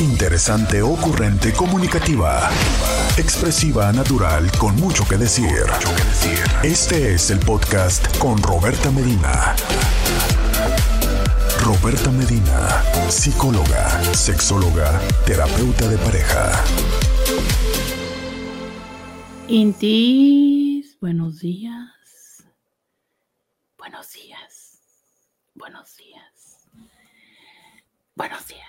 Interesante, ocurrente, comunicativa. Expresiva, natural, con mucho que decir. Este es el podcast con Roberta Medina. Roberta Medina, psicóloga, sexóloga, terapeuta de pareja. Intis, buenos días. Buenos días. Buenos días. Buenos días.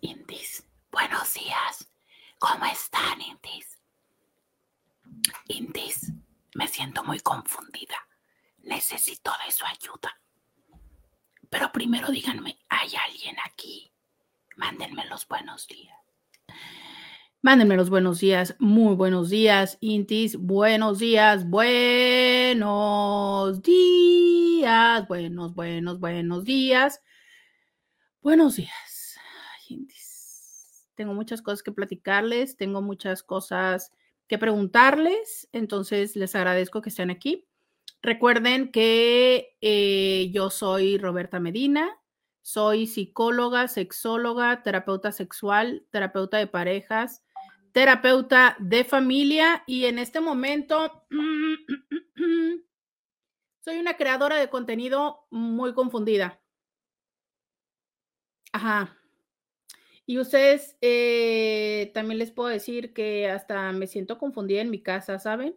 Intis, buenos días. ¿Cómo están, Intis? Intis, me siento muy confundida. Necesito de su ayuda. Pero primero díganme, ¿hay alguien aquí? Mándenme los buenos días. Mándenme los buenos días, muy buenos días, Intis, buenos días, buenos días, buenos, buenos, buenos días, buenos días, Intis. Tengo muchas cosas que platicarles, tengo muchas cosas que preguntarles, entonces les agradezco que estén aquí. Recuerden que eh, yo soy Roberta Medina, soy psicóloga, sexóloga, terapeuta sexual, terapeuta de parejas, terapeuta de familia y en este momento soy una creadora de contenido muy confundida. Ajá. Y ustedes eh, también les puedo decir que hasta me siento confundida en mi casa, ¿saben?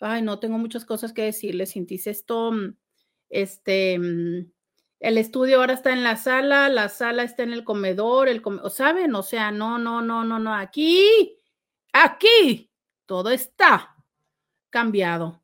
Ay, no, tengo muchas cosas que decirles, Cintis. Esto, mm, este, mm, el estudio ahora está en la sala, la sala está en el comedor, el ¿saben? O sea, no, no, no, no, no, aquí, aquí, todo está cambiado.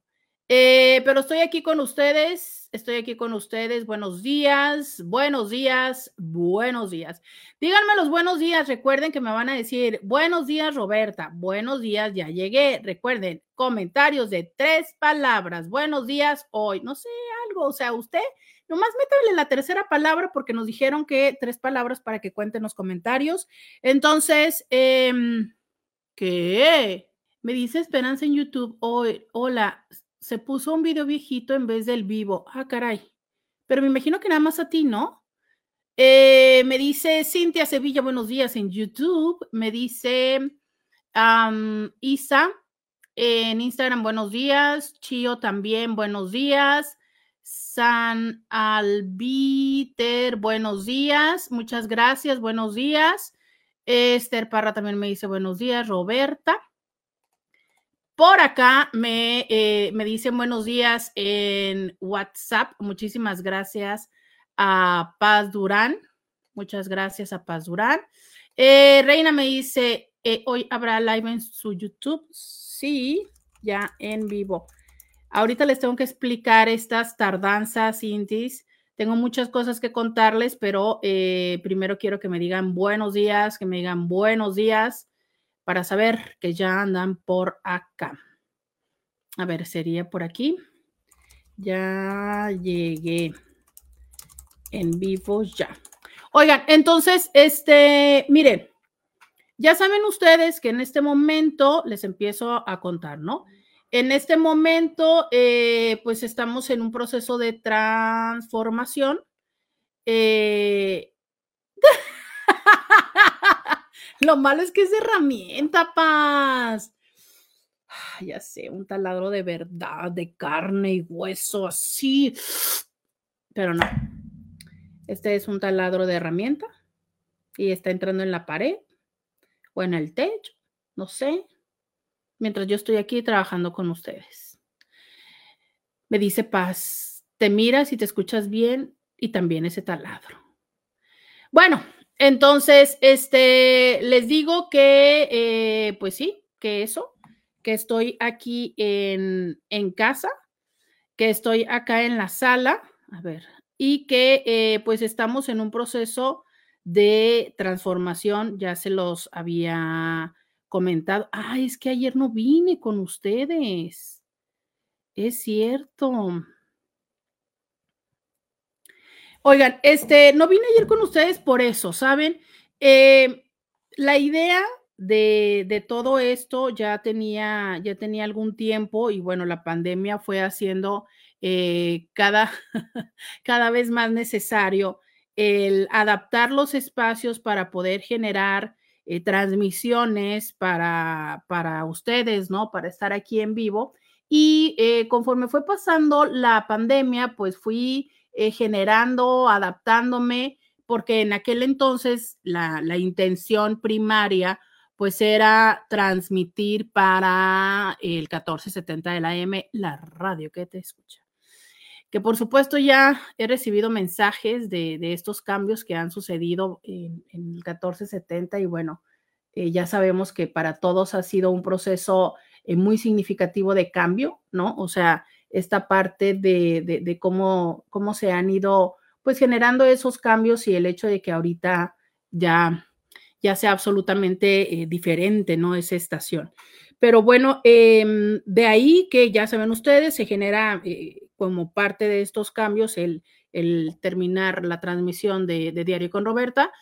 Eh, pero estoy aquí con ustedes, estoy aquí con ustedes. Buenos días, buenos días, buenos días. Díganme los buenos días, recuerden que me van a decir, buenos días Roberta, buenos días, ya llegué. Recuerden, comentarios de tres palabras, buenos días hoy, no sé, algo, o sea, usted nomás métale la tercera palabra porque nos dijeron que tres palabras para que cuenten los comentarios. Entonces, eh, ¿qué? Me dice Esperanza en YouTube, hoy, hola, se puso un video viejito en vez del vivo. Ah, caray. Pero me imagino que nada más a ti, ¿no? Eh, me dice Cintia Sevilla, buenos días en YouTube. Me dice Isa en Instagram, buenos días. Chio también, buenos días. San Albiter, buenos días. Muchas gracias, buenos días. Esther Parra también me dice buenos días. Roberta. Por acá me, eh, me dicen buenos días en WhatsApp. Muchísimas gracias a Paz Durán. Muchas gracias a Paz Durán. Eh, Reina me dice, eh, hoy habrá live en su YouTube. Sí, ya en vivo. Ahorita les tengo que explicar estas tardanzas, Intis. Tengo muchas cosas que contarles, pero primero quiero que me digan buenos días, que me digan buenos días para saber que ya andan por acá. A ver, sería por aquí. Ya llegué en vivo ya. Oigan, entonces, este, miren, ya saben ustedes que en este momento les empiezo a contar, ¿no? En este momento, eh, pues estamos en un proceso de transformación. Eh, Lo malo es que es herramienta, paz. ya sé, un taladro de verdad, de carne y hueso, así. Pero no. Este es un taladro de herramienta y está entrando en la pared o en el techo, no sé. Mientras yo estoy aquí trabajando con ustedes. Me dice Paz, te miras y te escuchas bien y también ese taladro. Bueno, entonces, este, les digo que, eh, pues sí, que eso, que estoy aquí en, en, casa, que estoy acá en la sala, a ver, y que eh, pues estamos en un proceso de transformación, ya se los había comentado. Ah, es que ayer no vine con ustedes. Es cierto. Oigan, este, no vine ayer con ustedes por eso, ¿saben? Eh, la idea de, todo esto ya tenía, ya tenía algún tiempo y bueno, la pandemia fue haciendo eh, cada, cada vez más necesario el adaptar los espacios para poder generar eh, transmisiones para, para ustedes, ¿no? Para estar aquí en vivo. Y eh, conforme fue pasando la pandemia, pues fui eh, generando, adaptándome, porque en aquel entonces la, intención primaria pues era transmitir para el 1470 de la M la radio que te escucha. Que por supuesto ya he recibido mensajes de, de estos cambios que han sucedido en, en el 1470 y bueno, eh, ya sabemos que para todos ha sido un proceso eh, muy significativo de cambio, ¿no? O sea, esta parte de, de, cómo, cómo se han ido pues generando esos cambios y el hecho de que ahorita ya, ya sea absolutamente eh, diferente, ¿no? Esa estación. Pero bueno, eh, de ahí que ya saben ustedes, se genera eh, como parte de estos cambios el, el terminar la transmisión de, Diario con Roberta.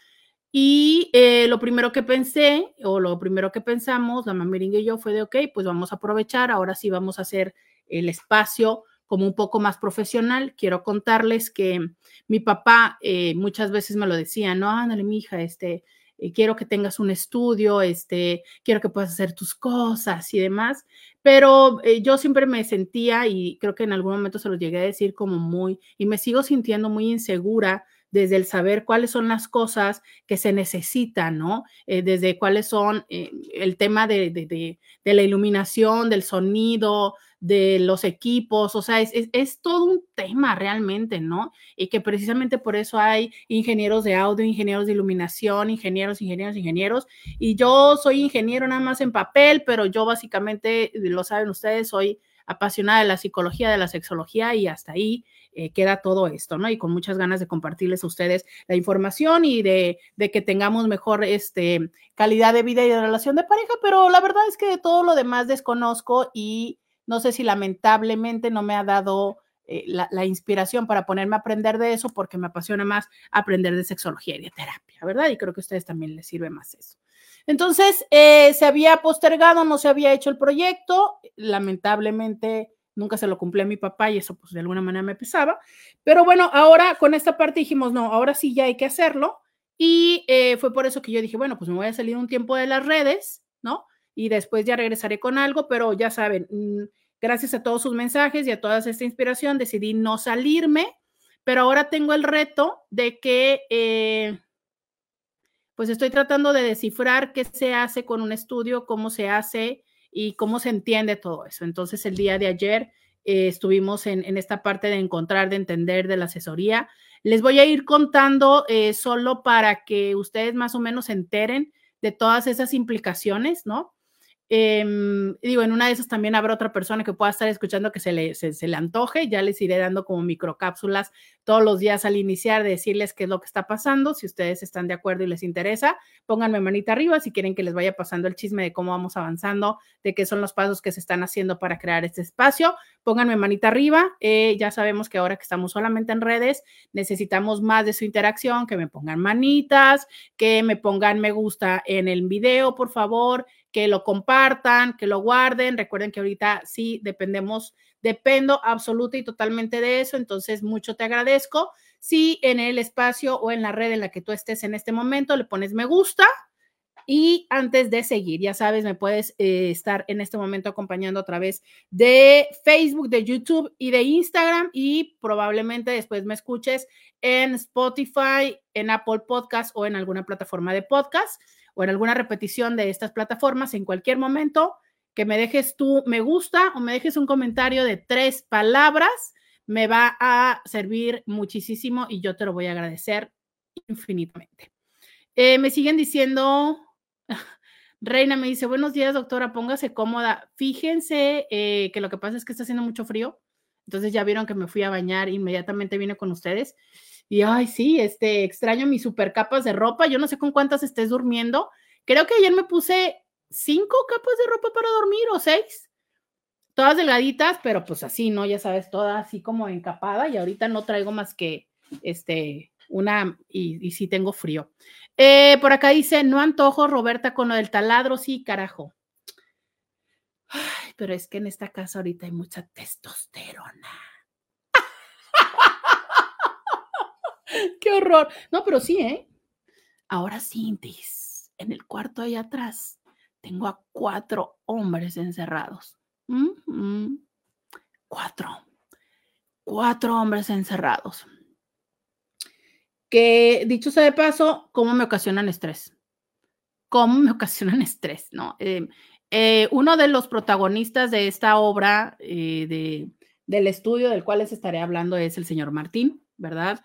Y eh, lo primero que pensé, o lo primero que pensamos, la mamiringa y yo, fue de, ok, pues vamos a aprovechar, ahora sí vamos a hacer el espacio como un poco más profesional. Quiero contarles que mi papá eh, muchas veces me lo decía, no, ándale, mi hija, este, eh, quiero que tengas un estudio, este, quiero que puedas hacer tus cosas y demás, pero eh, yo siempre me sentía y creo que en algún momento se lo llegué a decir como muy, y me sigo sintiendo muy insegura desde el saber cuáles son las cosas que se necesitan, ¿no? Desde cuáles son el tema de, de, la iluminación, del sonido, de los equipos, o sea, es, es, todo un tema realmente, ¿no? Y que precisamente por eso hay ingenieros de audio, ingenieros de iluminación, ingenieros, ingenieros, ingenieros, y yo soy ingeniero nada más en papel, pero yo básicamente, lo saben ustedes, soy apasionada de la psicología, de la sexología y hasta ahí eh, queda todo esto, ¿no? Y con muchas ganas de compartirles a ustedes la información y de, de, que tengamos mejor este, calidad de vida y de relación de pareja, pero la verdad es que de todo lo demás desconozco y no sé si lamentablemente no me ha dado eh, la, inspiración para ponerme a aprender de eso porque me apasiona más aprender de sexología y de terapia, ¿verdad? Y creo que a ustedes también les sirve más eso. Entonces, eh, se había postergado, no se había hecho el proyecto, lamentablemente nunca se lo cumplí a mi papá y eso pues de alguna manera me pesaba, pero bueno, ahora con esta parte dijimos, no, ahora sí ya hay que hacerlo y eh, fue por eso que yo dije, bueno, pues me voy a salir un tiempo de las redes, ¿no? Y después ya regresaré con algo, pero ya saben, mmm, gracias a todos sus mensajes y a toda esta inspiración decidí no salirme, pero ahora tengo el reto de que... Eh, pues estoy tratando de descifrar qué se hace con un estudio, cómo se hace y cómo se entiende todo eso. Entonces, el día de ayer eh, estuvimos en, en, esta parte de encontrar, de entender, de la asesoría. Les voy a ir contando eh, solo para que ustedes más o menos se enteren de todas esas implicaciones, ¿no? Eh, digo, en una de esas también habrá otra persona que pueda estar escuchando que se le, se, se le antoje. Ya les iré dando como microcápsulas todos los días al iniciar de decirles qué es lo que está pasando. Si ustedes están de acuerdo y les interesa, pónganme manita arriba si quieren que les vaya pasando el chisme de cómo vamos avanzando, de qué son los pasos que se están haciendo para crear este espacio. Pónganme manita arriba. Eh, ya sabemos que ahora que estamos solamente en redes, necesitamos más de su interacción, que me pongan manitas, que me pongan me gusta en el video, por favor que lo compartan, que lo guarden. Recuerden que ahorita sí dependemos, dependo absoluta y totalmente de eso, entonces mucho te agradezco. Si en el espacio o en la red en la que tú estés en este momento le pones me gusta, y antes de seguir, ya sabes, me puedes eh, estar en este momento acompañando a través de Facebook, de YouTube y de Instagram y probablemente después me escuches en Spotify, en Apple Podcast o en alguna plataforma de podcast o en alguna repetición de estas plataformas en cualquier momento, que me dejes tú me gusta o me dejes un comentario de tres palabras, me va a servir muchísimo y yo te lo voy a agradecer infinitamente. Eh, me siguen diciendo, Reina me dice, buenos días doctora, póngase cómoda. Fíjense eh, que lo que pasa es que está haciendo mucho frío, entonces ya vieron que me fui a bañar, inmediatamente vine con ustedes y ay, sí, este, extraño mis super capas de ropa. Yo no sé con cuántas estés durmiendo. Creo que ayer me puse cinco capas de ropa para dormir o seis. Todas delgaditas, pero pues así, ¿no? Ya sabes, toda así como encapada. Y ahorita no traigo más que este, una, y, y sí tengo frío. Eh, por acá dice, no antojo, Roberta, con lo del taladro. Sí, carajo. Ay, pero es que en esta casa ahorita hay mucha testosterona. Qué horror. No, pero sí, ¿eh? Ahora sí, en el cuarto ahí atrás tengo a cuatro hombres encerrados. Cuatro. Cuatro hombres encerrados. Que dicho sea de paso, ¿cómo me ocasionan estrés? ¿Cómo me ocasionan estrés? ¿no? Eh, eh, uno de los protagonistas de esta obra eh, de, del estudio del cual les estaré hablando es el señor Martín, ¿verdad?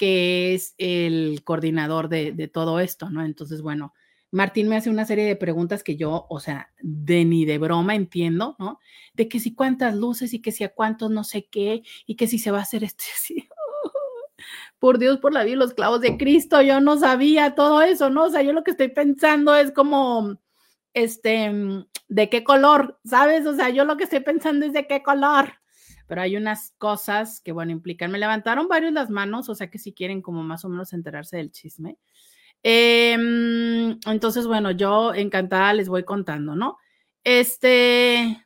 Que es el coordinador de, de todo esto, ¿no? Entonces, bueno, Martín me hace una serie de preguntas que yo, o sea, de ni de broma entiendo, ¿no? De que si cuántas luces y que si a cuántos no sé qué y que si se va a hacer este así. Por Dios, por la vida, los clavos de Cristo, yo no sabía todo eso, ¿no? O sea, yo lo que estoy pensando es como, este, ¿de qué color? ¿Sabes? O sea, yo lo que estoy pensando es de qué color. Pero hay unas cosas que, bueno, implican. Me levantaron varios las manos, o sea que si quieren como más o menos enterarse del chisme. Em, entonces, bueno, yo encantada les voy contando, ¿no? Este,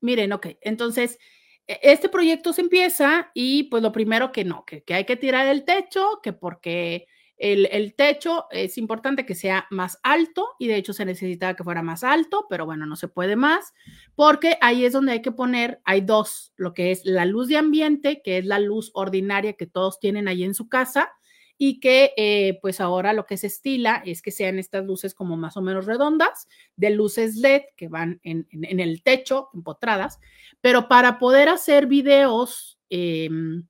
miren, ok, entonces, e, este proyecto se empieza y pues lo primero que no, que, que hay que tirar el techo, que porque el, techo es importante que sea más alto y de hecho se necesitaba que fuera más alto, pero bueno, no se puede más, porque ahí es donde hay que poner, hay dos, lo que es la luz de ambiente, que es la luz ordinaria que todos tienen ahí en su casa, y que eh, pues ahora lo que se estila es que sean estas luces como más o menos redondas, de luces LED que van en, el techo, empotradas, pero para poder hacer videos, em,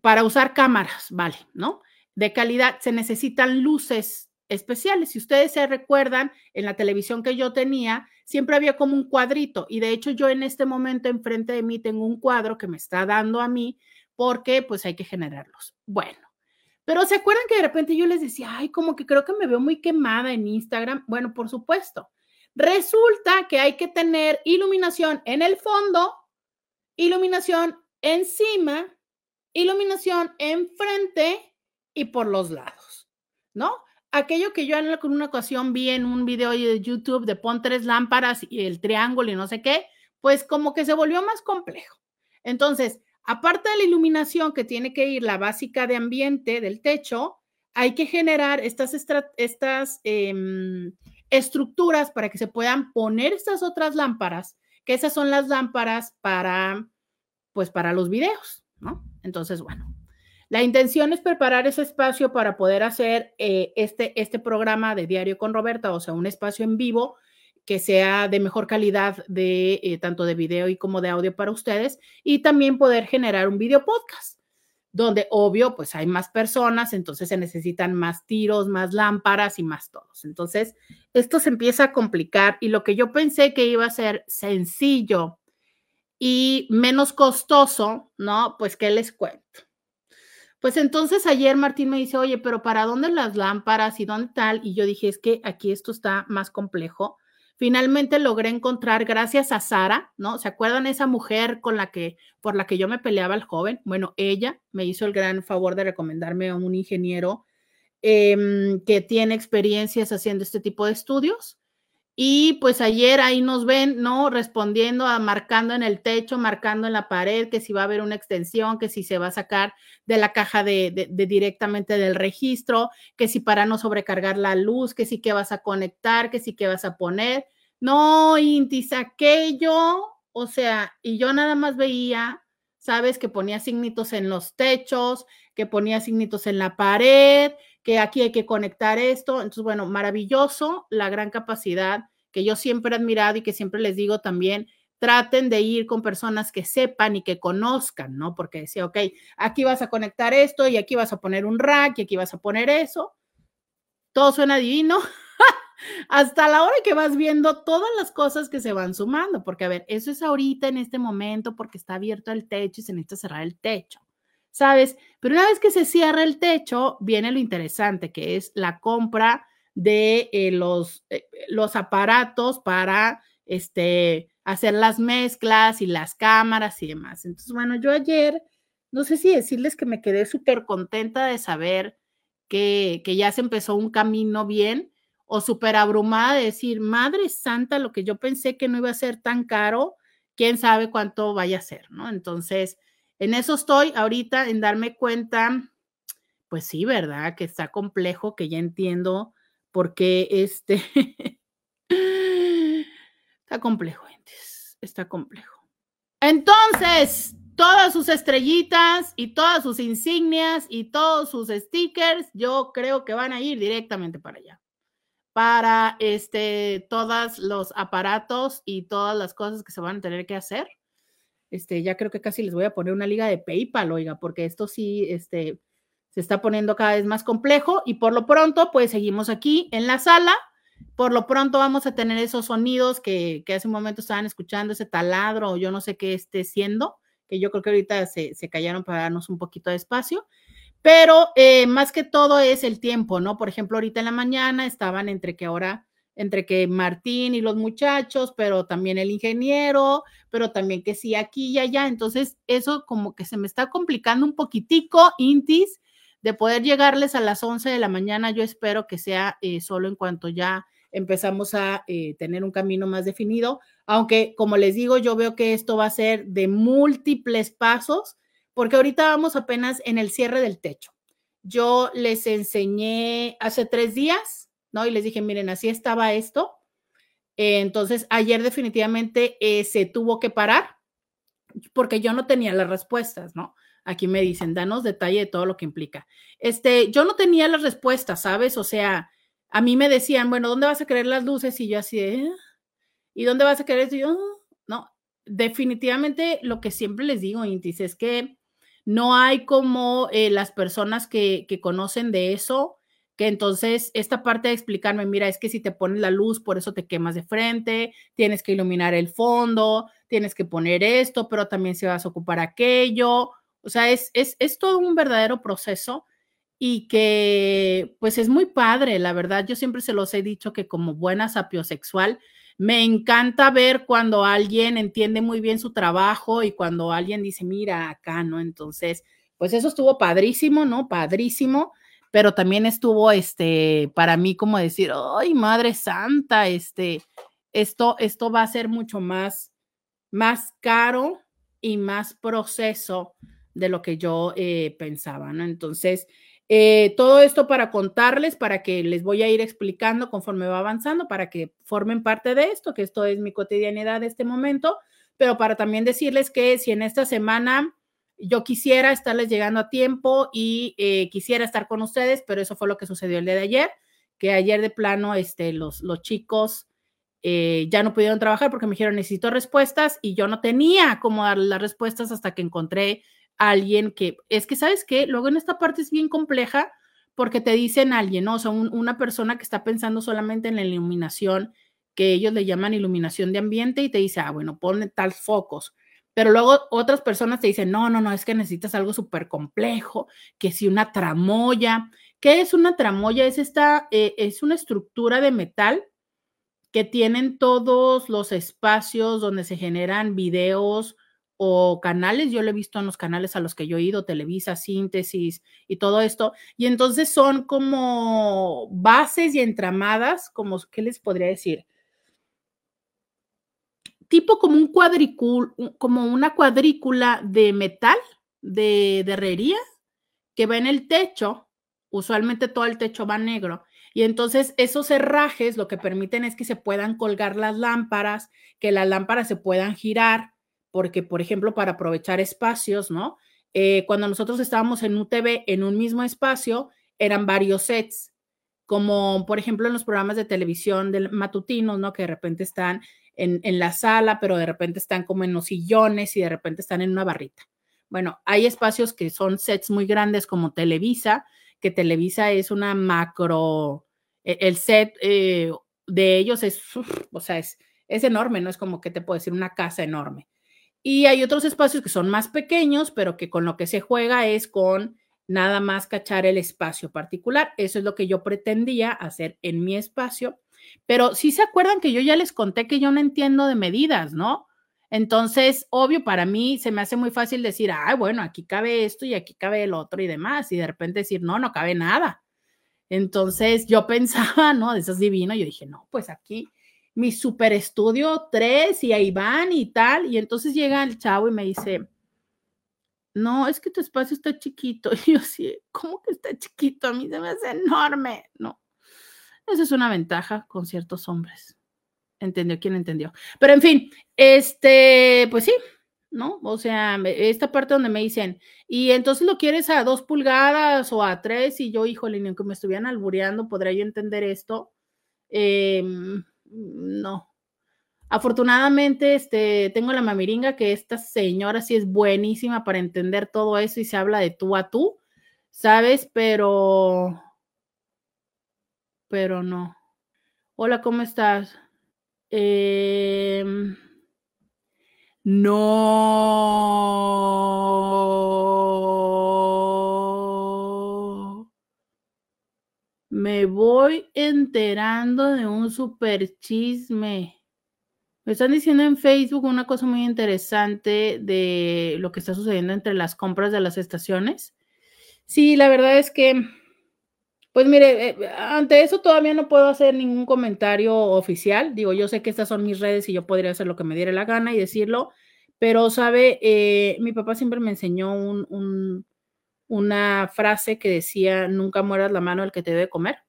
para usar cámaras, vale, ¿no? De calidad, se necesitan luces especiales. Si ustedes se recuerdan, en la televisión que yo tenía, siempre había como un cuadrito y de hecho yo en este momento enfrente de mí tengo un cuadro que me está dando a mí porque pues hay que generarlos. Bueno, pero ¿se acuerdan que de repente yo les decía, ay, como que creo que me veo muy quemada en Instagram? Bueno, por supuesto. Resulta que hay que tener iluminación en el fondo, iluminación encima, iluminación enfrente y por los lados, ¿no? Aquello que yo en una ocasión vi en un video de YouTube de pon tres lámparas y el triángulo y no sé qué, pues como que se volvió más complejo. Entonces, Aparte de la iluminación que tiene que ir la básica de ambiente del techo, hay que generar estas, estas em, estructuras para que se puedan poner estas otras lámparas, que esas son las lámparas para, pues para los videos, ¿no? Entonces, bueno, la intención es preparar ese espacio para poder hacer eh, este, este programa de Diario con Roberta, o sea, un espacio en vivo que sea de mejor calidad de eh, tanto de video y como de audio para ustedes y también poder generar un video podcast donde obvio pues hay más personas, entonces se necesitan más tiros, más lámparas y más todos. Entonces, esto se empieza a complicar y lo que yo pensé que iba a ser sencillo y menos costoso, ¿no? Pues, ¿qué les cuento? Pues entonces ayer Martín me dice, oye, pero ¿para dónde las lámparas y dónde tal? Y yo dije, es que aquí esto está más complejo Finalmente logré encontrar, gracias a Sara, ¿no? ¿Se acuerdan esa mujer con la que, por la que yo me peleaba al joven? Bueno, ella me hizo el gran favor de recomendarme a un ingeniero em, que tiene experiencias haciendo este tipo de estudios y pues ayer ahí nos ven, ¿no? Respondiendo a marcando en el techo, marcando en la pared, que si va a haber una extensión, que si se va a sacar de la caja de, directamente del registro, que si para no sobrecargar la luz, que si que vas a conectar, que si que vas a poner. No, Inti, aquello, o sea, y yo nada más veía, sabes, que ponía signitos en los techos, que ponía signitos en la pared, que aquí hay que conectar esto. Entonces, bueno, maravilloso la gran capacidad que yo siempre he admirado y que siempre les digo también, traten de ir con personas que sepan y que conozcan, ¿no? Porque decía, ok, aquí vas a conectar esto y aquí vas a poner un rack y aquí vas a poner eso. Todo suena divino. Hasta la hora que vas viendo todas las cosas que se van sumando, porque a ver, eso es ahorita en este momento porque está abierto el techo y se necesita cerrar el techo. ¿Sabes? Pero una vez que se cierra el techo, viene lo interesante, que es la compra de eh, los, eh, los aparatos para este, hacer las mezclas y las cámaras y demás. Entonces, bueno, yo ayer, no sé si decirles que me quedé súper contenta de saber que, que ya se empezó un camino bien o súper abrumada de decir, Madre Santa, lo que yo pensé que no iba a ser tan caro, quién sabe cuánto vaya a ser, ¿no? Entonces, en eso estoy ahorita, en darme cuenta, pues sí, ¿verdad? Que está complejo, que ya entiendo porque este está complejo, está complejo. Entonces, todas sus estrellitas y todas sus insignias y todos sus stickers, yo creo que van a ir directamente para allá. Para este, todos los aparatos y todas las cosas que se van a tener que hacer. Este, ya creo que casi les voy a poner una liga de PayPal, oiga, porque esto sí, este, se está poniendo cada vez más complejo y por lo pronto, pues seguimos aquí en la sala. Por lo pronto vamos a tener esos sonidos que, que hace un momento estaban escuchando, ese taladro o yo no sé qué esté siendo que yo creo que ahorita se, callaron para darnos un poquito de espacio. Pero eh, más que todo es el tiempo, ¿no? Por ejemplo, ahorita en la mañana estaban entre que ahora, entre que Martín y los muchachos, pero también el ingeniero, pero también que sí aquí y allá. Entonces, eso como que se me está complicando un poquitico, Intis, de poder llegarles a las 11 de la mañana. Yo espero que sea eh, solo en cuanto ya empezamos a eh, tener un camino más definido, aunque como les digo, yo veo que esto va a ser de múltiples pasos, porque ahorita vamos apenas en el cierre del techo. Yo les enseñé hace tres días, Y les dije, miren, así estaba esto. entonces, ayer definitivamente eh, se tuvo que parar porque yo no tenía las respuestas, ¿no? Aquí me dicen, danos detalle de todo lo que implica. Este, yo no tenía las respuestas, ¿sabes? O sea, a mí me decían, bueno, ¿dónde vas a querer las luces? Y yo así, ¿eh? ¿y dónde vas a querer? Yo, ah, no, definitivamente lo que siempre les digo, Intis, es que no hay como eh, las personas que, que conocen de eso, que entonces esta parte de explicarme, mira, es que si te pones la luz, por eso te quemas de frente, tienes que iluminar el fondo, tienes que poner esto, pero también se vas a ocupar aquello. O sea, es, es, es todo un verdadero proceso y que pues es muy padre, la verdad. Yo siempre se los he dicho que como buena sapiosexual, me encanta ver cuando alguien entiende muy bien su trabajo y cuando alguien dice, mira, acá, ¿no? Entonces, pues eso estuvo padrísimo, ¿no? Padrísimo, pero también estuvo, este, para mí como decir, ay, Madre Santa, este, esto, esto va a ser mucho más, más caro y más proceso de lo que yo eh, pensaba, ¿no? Entonces, eh, todo esto para contarles, para que les voy a ir explicando conforme va avanzando, para que formen parte de esto, que esto es mi cotidianidad de este momento, pero para también decirles que si en esta semana yo quisiera estarles llegando a tiempo y eh, quisiera estar con ustedes, pero eso fue lo que sucedió el día de ayer, que ayer de plano este, los, los chicos eh, ya no pudieron trabajar porque me dijeron necesito respuestas y yo no tenía cómo dar las respuestas hasta que encontré alguien que, es que, ¿sabes qué? Luego en esta parte es bien compleja porque te dicen alguien, ¿no? O sea, una persona que está pensando solamente en la iluminación, que ellos le llaman iluminación de ambiente y te dice, ah, bueno, pone tal focos. Pero luego otras personas te dicen, no, no, no, es que necesitas algo súper complejo, que si una tramoya. ¿Qué es una tramoya? Es esta, eh, es una estructura de metal que tienen todos los espacios donde se generan videos, o canales, yo lo he visto en los canales a los que yo he ido, Televisa, Síntesis y todo esto, y entonces son como bases y entramadas, como, ¿qué les podría decir? Tipo como un cuadricul, como una cuadrícula de metal, de, herrería, que va en el techo, usualmente todo el techo va negro, y entonces esos herrajes lo que permiten es que se puedan colgar las lámparas, que las lámparas se puedan girar, porque, por ejemplo, para aprovechar espacios, ¿no? Eh, cuando nosotros estábamos en UTV en un mismo espacio, eran varios sets, como por ejemplo en los programas de televisión del matutinos, ¿no? Que de repente están en, la sala, pero de repente están como en los sillones y de repente están en una barrita. Bueno, hay espacios que son sets muy grandes como Televisa, que Televisa es una macro, e, el set eh, de ellos es, o sea, es, es enorme, no es como que te puedo decir una casa enorme. Y hay otros espacios que son más pequeños, pero que con lo que se juega es con nada más cachar el espacio particular. Eso es lo que yo pretendía hacer en mi espacio. Pero sí se acuerdan que yo ya les conté que yo no entiendo de medidas, ¿no? Entonces, obvio, para mí se me hace muy fácil decir, ah, bueno, aquí cabe esto y aquí cabe el otro y demás, y de repente decir, no, no cabe nada. Entonces, yo pensaba, ¿no? Eso es divino. Yo dije, no, pues aquí mi super estudio 3 y ahí van y tal. Y entonces llega el chavo y me dice, no, es que tu espacio está chiquito. Y yo sí, ¿cómo que está chiquito? A mí se me hace enorme. No. Esa es una ventaja con ciertos hombres. ¿Entendió? ¿Quién entendió? Pero en fin, este, pues sí, ¿no? O sea, esta parte donde me dicen, y entonces lo quieres a dos pulgadas o a tres, y yo, híjole, ni aunque me estuvieran albureando, podría yo entender esto. Em, no. Afortunadamente, este, tengo la mamiringa que esta señora sí es buenísima para entender todo eso y se habla de tú a tú, ¿sabes? Pero, pero no. Hola, ¿cómo estás? Eh, no. Me voy enterando de un super chisme. Me están diciendo en Facebook una cosa muy interesante de lo que está sucediendo entre las compras de las estaciones. Sí, la verdad es que, pues mire, eh, ante eso todavía no puedo hacer ningún comentario oficial. Digo, yo sé que estas son mis redes y yo podría hacer lo que me diera la gana y decirlo, pero, ¿sabe? Eh, mi papá siempre me enseñó una frase que decía, nunca mueras la mano al que te debe comer.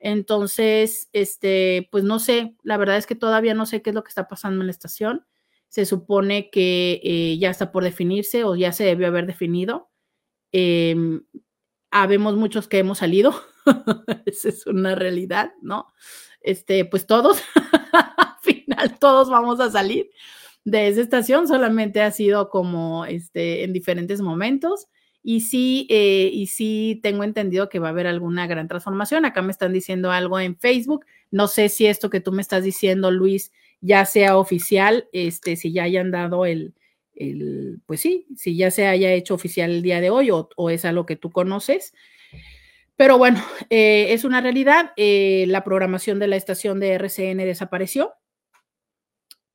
Entonces, este, pues no sé, la verdad es que todavía no sé qué es lo que está pasando en la estación. Se supone que eh, ya está por definirse o ya se debió haber definido. Em, habemos muchos que hemos salido, esa es una realidad, ¿no? Este, pues todos, al final todos vamos a salir de esa estación, solamente ha sido como este, en diferentes momentos. Y sí, eh, y sí tengo entendido que va a haber alguna gran transformación. Acá me están diciendo algo en Facebook. No sé si esto que tú me estás diciendo, Luis, ya sea oficial, este, si ya hayan dado el, el pues sí, si ya se haya hecho oficial el día de hoy o, es algo que tú conoces. Pero bueno, eh, es una realidad. Eh, la programación de la estación de RCN desapareció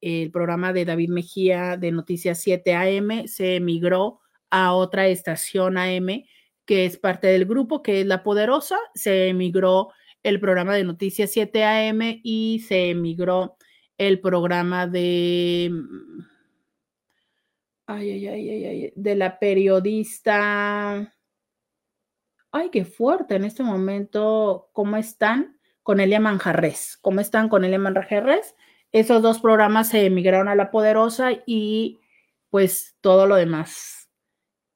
el programa de David Mejía de Noticias 7 AM se emigró a otra estación AM que es parte del grupo, que es La Poderosa. Se emigró el programa de Noticias 7 AM y se emigró el programa de... Ay, ay, ay, ay, ay, de la periodista... Ay, qué fuerte en este momento. ¿Cómo están con Elia Manjarres? ¿Cómo están con Elia Manjarres? Esos dos programas se emigraron a La Poderosa y pues todo lo demás,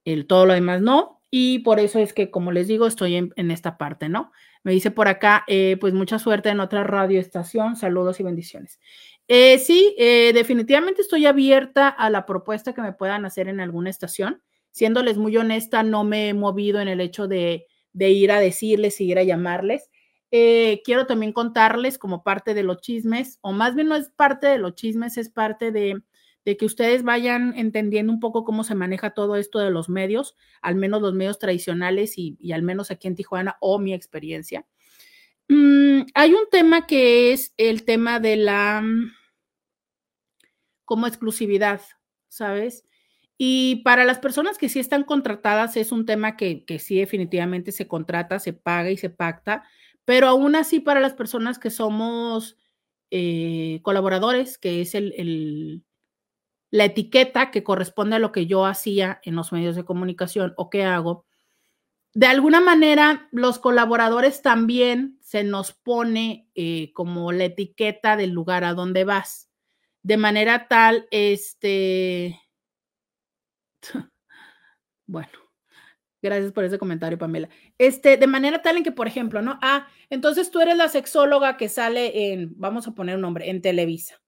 el todo lo demás no. Y por eso es que, como les digo, estoy en, esta parte, ¿no? Me dice por acá, eh, pues mucha suerte en otra radioestación. Saludos y bendiciones. Eh, sí, eh, definitivamente estoy abierta a la propuesta que me puedan hacer en alguna estación. Siéndoles muy honesta, no me he movido en el hecho de, ir a decirles, ir a llamarles. Eh, quiero también contarles como parte de los chismes, o más bien no es parte de los chismes, es parte de, que ustedes vayan entendiendo un poco cómo se maneja todo esto de los medios, al menos los medios tradicionales y, al menos aquí en Tijuana o mi experiencia. Mm, hay un tema que es el tema de la mm, como exclusividad, ¿sabes? Y para las personas que sí están contratadas es un tema que, que sí definitivamente se contrata, se paga y se pacta pero aún así, para las personas que somos eh, colaboradores, que es el, la etiqueta que corresponde a lo que yo hacía en los medios de comunicación o que hago, de alguna manera los colaboradores también se nos pone eh, como la etiqueta del lugar a donde vas. De manera tal, este, bueno, Gracias por ese comentario, Pamela. Este, de manera tal en que, por ejemplo, ¿no? Ah, entonces tú eres la sexóloga que sale en, vamos a poner un nombre, en Televisa.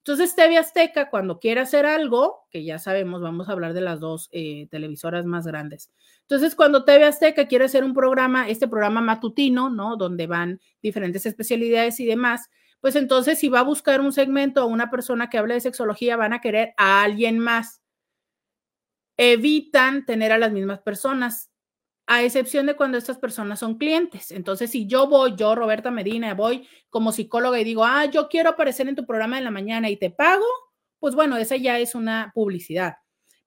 Entonces TV Azteca, cuando quiere hacer algo, que ya sabemos, vamos a hablar de las dos eh, televisoras más grandes. Entonces, cuando TV Azteca quiere hacer un programa, este programa matutino, ¿no? Donde van diferentes especialidades y demás, pues entonces si va a buscar un segmento o una persona que hable de sexología, van a querer a alguien más evitan tener a las mismas personas, a excepción de cuando estas personas son clientes. Entonces, si yo voy, yo, Roberta Medina, voy como psicóloga y digo, ah, yo quiero aparecer en tu programa de la mañana y te pago, pues bueno, esa ya es una publicidad.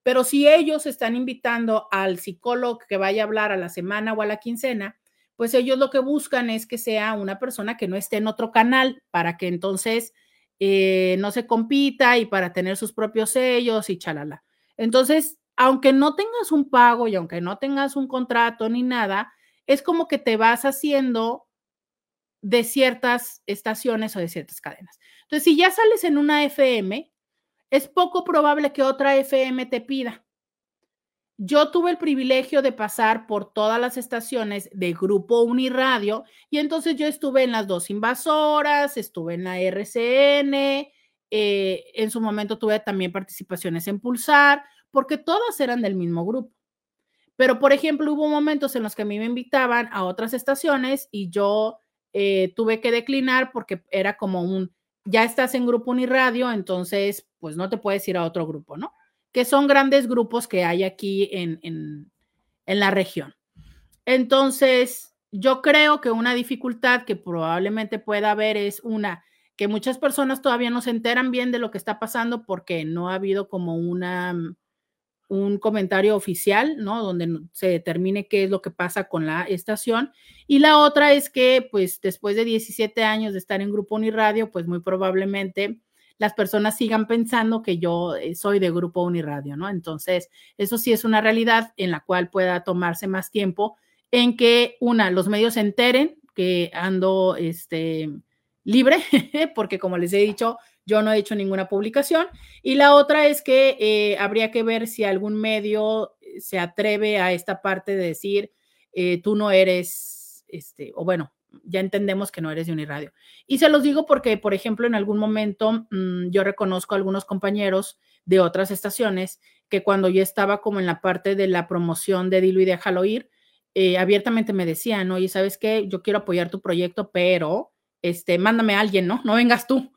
Pero si ellos están invitando al psicólogo que vaya a hablar a la semana o a la quincena, pues ellos lo que buscan es que sea una persona que no esté en otro canal para que entonces eh, no se compita y para tener sus propios sellos y chalala. Entonces, aunque no tengas un pago y aunque no tengas un contrato ni nada, es como que te vas haciendo de ciertas estaciones o de ciertas cadenas. Entonces, si ya sales en una FM, es poco probable que otra FM te pida. Yo tuve el privilegio de pasar por todas las estaciones de Grupo Uniradio y entonces yo estuve en las dos invasoras, estuve en la RCN, eh, en su momento tuve también participaciones en Pulsar, porque todas eran del mismo grupo. Pero, por ejemplo, hubo momentos en los que a mí me invitaban a otras estaciones y yo eh, tuve que declinar porque era como un, ya estás en Grupo Uniradio, entonces, pues no te puedes ir a otro grupo, ¿no? Que son grandes grupos que hay aquí en, en, en la región. Entonces, yo creo que una dificultad que probablemente pueda haber es una, que muchas personas todavía no se enteran bien de lo que está pasando porque no ha habido como una un comentario oficial, ¿no? Donde se determine qué es lo que pasa con la estación. Y la otra es que, pues, después de 17 años de estar en Grupo Uniradio, pues muy probablemente las personas sigan pensando que yo eh, soy de Grupo Uniradio, ¿no? Entonces, eso sí es una realidad en la cual pueda tomarse más tiempo en que, una, los medios se enteren que ando, este, libre, porque como les he dicho, yo no he hecho ninguna publicación. Y la otra es que eh, habría que ver si algún medio eh, se atreve a esta parte de decir, eh, tú no eres, este, o bueno, ya entendemos que no eres de Uniradio. Y se los digo porque, por ejemplo, en algún momento mm, yo reconozco a algunos compañeros de otras estaciones que cuando yo estaba como en la parte de la promoción de Dilo y Déjalo Ir, abiertamente me decían, oye, ¿sabes qué? Yo quiero apoyar tu proyecto, pero este, mándame a alguien, ¿no? No vengas tú.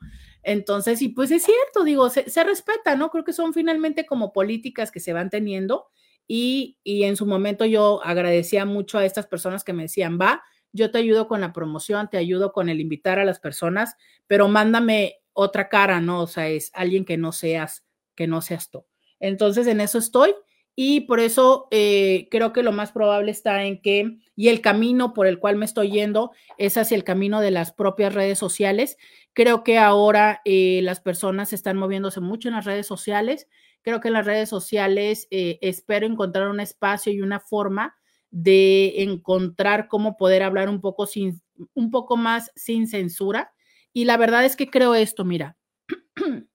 Entonces, y pues es cierto, digo, se, respeta, ¿no? Creo que son finalmente como políticas que se van teniendo y, y en su momento yo agradecía mucho a estas personas que me decían, va, yo te ayudo con la promoción, te ayudo con el invitar a las personas, pero mándame otra cara, ¿no? O sea, es alguien que no seas, que no seas tú. Entonces, en eso estoy y por eso eh, creo que lo más probable está en que, y el camino por el cual me estoy yendo es hacia el camino de las propias redes sociales. Creo que ahora eh, las personas están moviéndose mucho en las redes sociales. Creo que en las redes sociales eh, espero encontrar un espacio y una forma de encontrar cómo poder hablar un poco, sin, un poco más sin censura. Y la verdad es que creo esto, mira,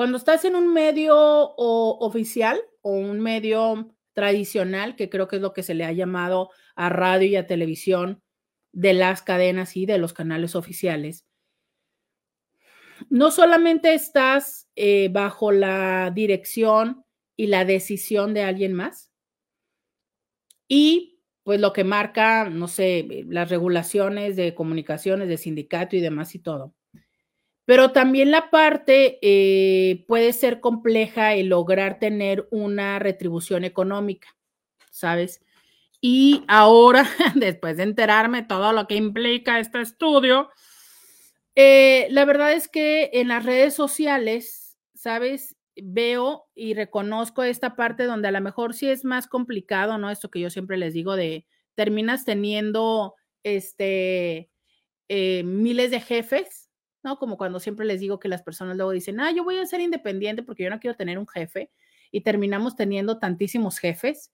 cuando estás en un medio oficial, o un medio tradicional, que creo que es lo que se le ha llamado a radio y a televisión de las cadenas y de los canales oficiales, no solamente estás eh, bajo la dirección y la decisión de alguien más, y pues lo que marca, no sé, las regulaciones de comunicaciones, de sindicato y demás y todo, pero también la parte eh, puede ser compleja el lograr tener una retribución económica, ¿sabes? Y ahora, después de enterarme todo lo que implica este estudio, eh, la verdad es que en las redes sociales, ¿sabes? Veo y reconozco esta parte donde a lo mejor sí es más complicado, ¿no? Esto que yo siempre les digo de terminas teniendo este eh, miles de jefes ¿no? Como cuando siempre les digo que las personas luego dicen, ah, yo voy a ser independiente porque yo no quiero tener un jefe y terminamos teniendo tantísimos jefes,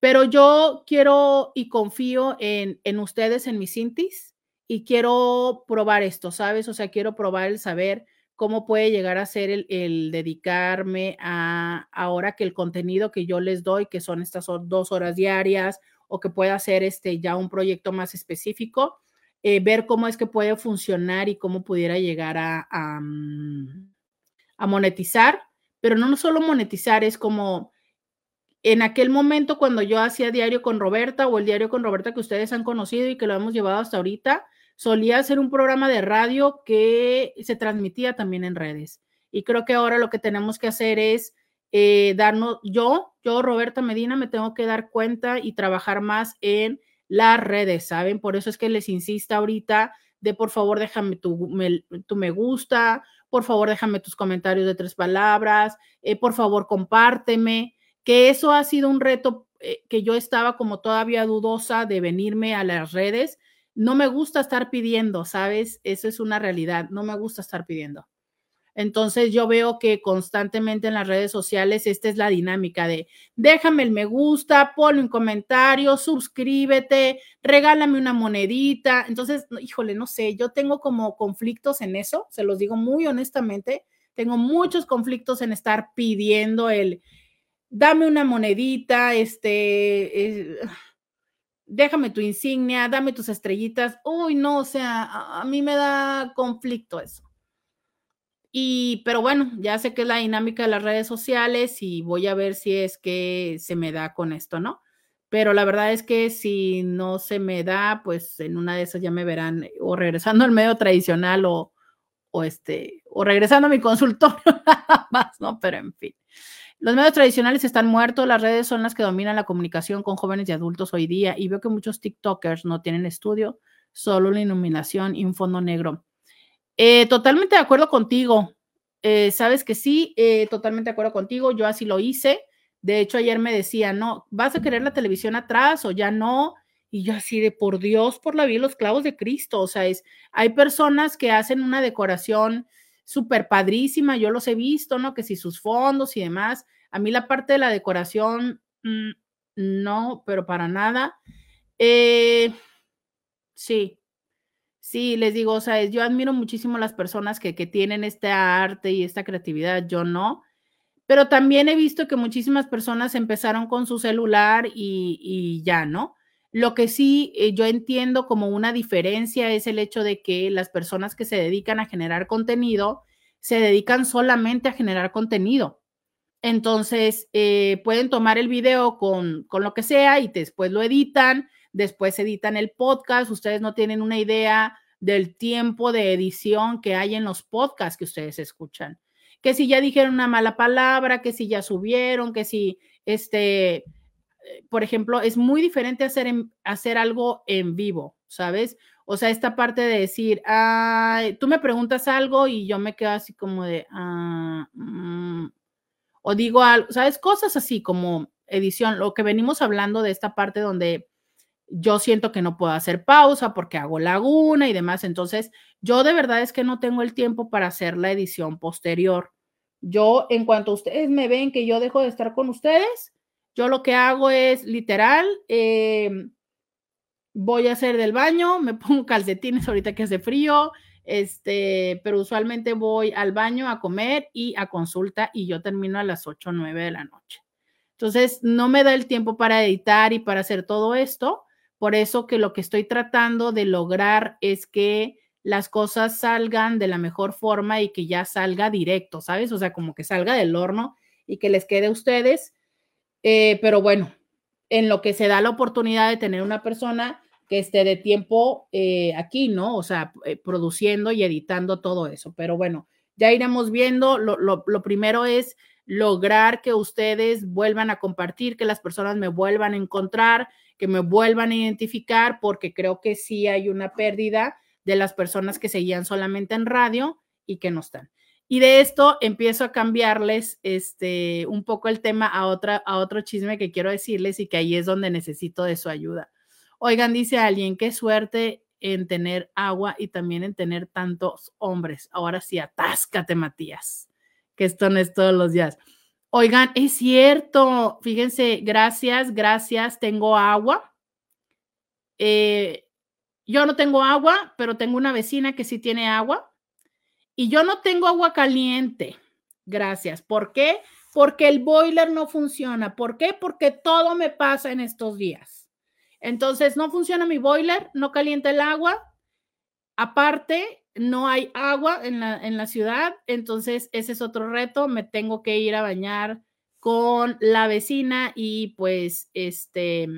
pero yo quiero y confío en, en ustedes, en mis intis, y quiero probar esto, ¿sabes? O sea, quiero probar el saber cómo puede llegar a ser el, el, dedicarme a ahora que el contenido que yo les doy, que son estas dos horas diarias, o que pueda ser este ya un proyecto más específico, eh, ver cómo es que puede funcionar y cómo pudiera llegar a, mm, a, monetizar, pero no solo monetizar, es como en aquel momento cuando yo hacía diario con Roberta o el diario con Roberta que ustedes han conocido y que lo hemos llevado hasta ahorita, solía hacer un programa de radio que se transmitía también en redes. Y creo que ahora lo que tenemos que hacer es eh, darnos, yo, yo, Roberta Medina, me tengo que dar cuenta y trabajar más en las redes, ¿saben? Por eso es que les insisto ahorita de por favor déjame tu me, gusta, por favor déjame tus comentarios de tres palabras, eh, por favor compárteme, que eso ha sido un reto eh, que yo estaba como todavía dudosa de venirme a las redes. No me gusta estar pidiendo, ¿sabes? Eso es una realidad, no me gusta estar pidiendo. Entonces yo veo que constantemente en las redes sociales esta es la dinámica de déjame el me gusta, ponle un comentario, suscríbete, regálame una monedita. Entonces, híjole, no sé, yo tengo como conflictos en eso, se los digo muy honestamente, tengo muchos conflictos en estar pidiendo el dame una monedita, este, déjame tu insignia, dame tus estrellitas. Uy, no, o sea, a mí me da conflicto eso. Y, pero bueno, ya sé que es la dinámica de las redes sociales y voy a ver si es que se me da con esto, ¿no? Pero la verdad es que si no se me da, pues en una de esas ya me verán o regresando al medio tradicional o, o este, o regresando a mi consultorio nada más, ¿no? Pero en fin. Los medios tradicionales están muertos, las redes son las que dominan la comunicación con jóvenes y adultos hoy día y veo que muchos TikTokers no tienen estudio, solo la iluminación y un fondo negro. Eh, totalmente de acuerdo contigo. Eh, sabes que sí, eh, totalmente de acuerdo contigo. Yo así lo hice. De hecho, ayer me decía, no, ¿vas a querer la televisión atrás o ya no? Y yo así de, por Dios, por la vida, los clavos de Cristo. O sea, es, hay personas que hacen una decoración súper padrísima, yo los he visto, ¿no? Que si sus fondos y demás. A mí la parte de la decoración, mm, no, pero para nada. sí, Sí, les digo, o sea, yo admiro muchísimo las personas que, que tienen este arte y esta creatividad, yo no, pero también he visto que muchísimas personas empezaron con su celular y, y ya, ¿no? Lo que sí eh, yo entiendo como una diferencia es el hecho de que las personas que se dedican a generar contenido se dedican solamente a generar contenido. Entonces, eh, pueden tomar el video con, con lo que sea y después lo editan después editan el podcast, ustedes no tienen una idea del tiempo de edición que hay en los podcasts que ustedes escuchan. Que si ya dijeron una mala palabra, que si ya subieron, que si este, por ejemplo, es muy diferente hacer, hacer algo en vivo, ¿sabes? O sea, esta parte de decir, Ay, tú me preguntas algo y yo me quedo así como de, ah, mm", o digo algo, ¿sabes? Cosas así como edición, lo que venimos hablando de esta parte donde yo siento que no puedo hacer pausa porque hago laguna y demás. Entonces, yo de verdad es que no tengo el tiempo para hacer la edición posterior. Yo, en cuanto ustedes me ven que yo dejo de estar con ustedes, yo lo que hago es literal, em, voy a hacer del baño, me pongo calcetines ahorita que hace frío, este, pero usualmente voy al baño a comer y a consulta y yo termino a las 8 o 9 de la noche. Entonces, no me da el tiempo para editar y para hacer todo esto. Por eso que lo que estoy tratando de lograr es que las cosas salgan de la mejor forma y que ya salga directo, ¿sabes? O sea, como que salga del horno y que les quede a ustedes. Eh, pero bueno, en lo que se da la oportunidad de tener una persona que esté de tiempo eh, aquí, ¿no? O sea, eh, produciendo y editando todo eso. Pero bueno, ya iremos viendo. Lo, lo primero es lograr que ustedes vuelvan a compartir, que las personas me vuelvan a encontrar, que me vuelvan a identificar, porque creo que sí hay una pérdida de las personas que seguían solamente en radio y que no están. Y de esto empiezo a cambiarles este, un poco el tema a, otra, a otro chisme que quiero decirles y que ahí es donde necesito de su ayuda. Oigan, dice alguien, qué suerte en tener agua y también en tener tantos hombres. Ahora sí, atáscate, Matías, que esto no es todos los días. Oigan, es cierto, fíjense, gracias, gracias, tengo agua. Eh, yo no tengo agua, pero tengo una vecina que sí tiene agua. Y yo no tengo agua caliente. Gracias. ¿Por qué? Porque el boiler no funciona. ¿Por qué? Porque todo me pasa en estos días. Entonces, no funciona mi boiler, no calienta el agua. Aparte, no hay agua en la, en la ciudad, entonces ese es otro reto, me tengo que ir a bañar con la vecina y pues este,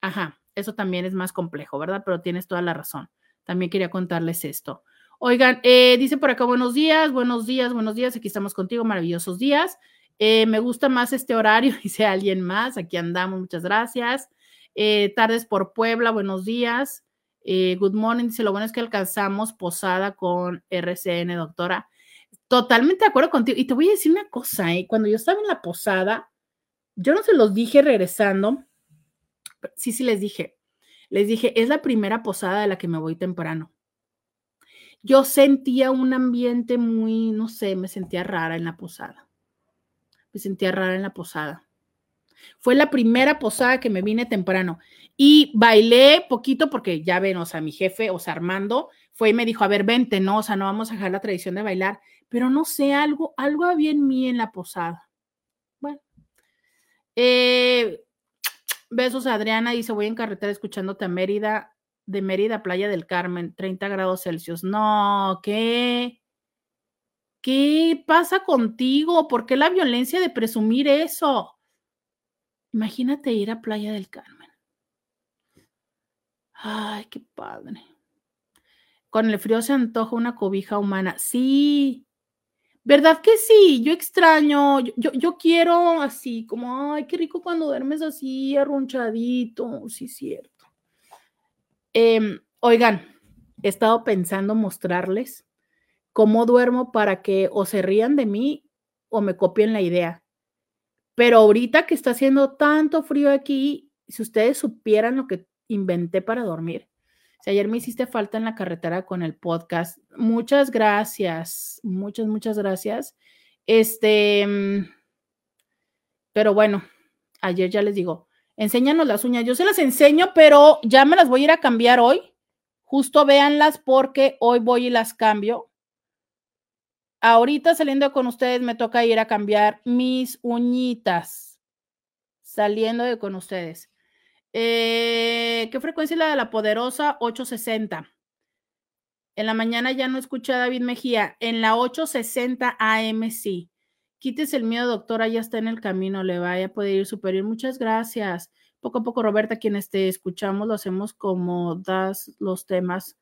ajá, eso también es más complejo, ¿verdad? Pero tienes toda la razón. También quería contarles esto. Oigan, eh, dice por acá buenos días, buenos días, buenos días, aquí estamos contigo, maravillosos días. Eh, me gusta más este horario, dice alguien más, aquí andamos, muchas gracias. Eh, tardes por Puebla, buenos días. Eh, good morning, dice, lo bueno es que alcanzamos posada con RCN, doctora. Totalmente de acuerdo contigo. Y te voy a decir una cosa, ¿eh? cuando yo estaba en la posada, yo no se los dije regresando, sí, sí les dije, les dije, es la primera posada de la que me voy temprano. yo sentía un ambiente muy, no sé, me sentía rara en la posada. Me sentía rara en la posada. Fue la primera posada que me vine temprano y bailé poquito porque ya ven, o sea, mi jefe, o sea, Armando, fue y me dijo, a ver, vente, no, o sea, no vamos a dejar la tradición de bailar, pero no sé, algo, algo había en mí en la posada. Bueno. Eh, besos a Adriana, dice, voy en carretera escuchándote a Mérida, de Mérida, Playa del Carmen, 30 grados Celsius. No, ¿qué? ¿Qué pasa contigo? ¿Por qué la violencia de presumir eso? Imagínate ir a Playa del Carmen. Ay, qué padre. Con el frío se antoja una cobija humana. Sí, ¿verdad que sí? Yo extraño, yo, yo, quiero así, como, ay, qué rico cuando duermes así, arrunchadito. Sí, cierto. Em, oigan, he estado pensando mostrarles cómo duermo para que o se rían de mí o me copien la idea. Pero ahorita que está haciendo tanto frío aquí, si ustedes supieran lo que inventé para dormir. Si ayer me hiciste falta en la carretera con el podcast, muchas gracias, muchas, muchas gracias. Este, mm, pero bueno, ayer ya les digo, enséñanos las uñas. Yo se las enseño, pero ya me las voy a ir a cambiar hoy. Justo véanlas porque hoy voy y las cambio ahorita saliendo con ustedes me toca ir a cambiar mis uñitas. Saliendo de con ustedes. Eh, ¿Qué frecuencia es la de la poderosa? 860. En la mañana ya no escuché a David Mejía. En la 860 AM sí. Quítese el miedo, doctora, ya está en el camino, le vaya a poder ir superior. Muchas gracias. Poco a poco, Roberta, quienes te escuchamos, lo hacemos como das los temas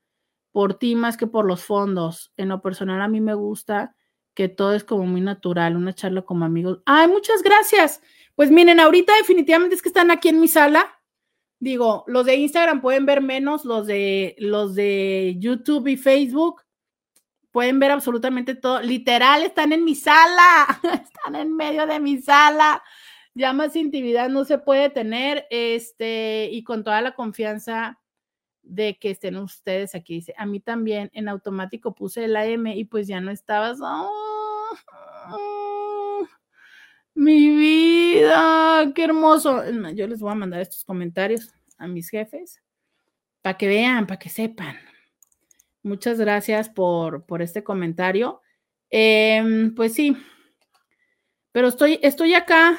por ti más que por los fondos. En lo personal, a mí me gusta que todo es como muy natural, una charla como amigos. Ay, muchas gracias. Pues miren, ahorita definitivamente es que están aquí en mi sala. Digo, los de Instagram pueden ver menos, los de los de YouTube y Facebook pueden ver absolutamente todo. Literal, están en mi sala, están en medio de mi sala. Ya más intimidad no se puede tener, este, y con toda la confianza de que estén ustedes aquí. Dice, a mí también en automático puse la M y pues ya no estabas. mi vida, qué hermoso. Yo les voy a mandar estos comentarios a mis jefes para que vean, para que sepan. Muchas gracias por, por este comentario. Em, pues sí, pero estoy, estoy acá,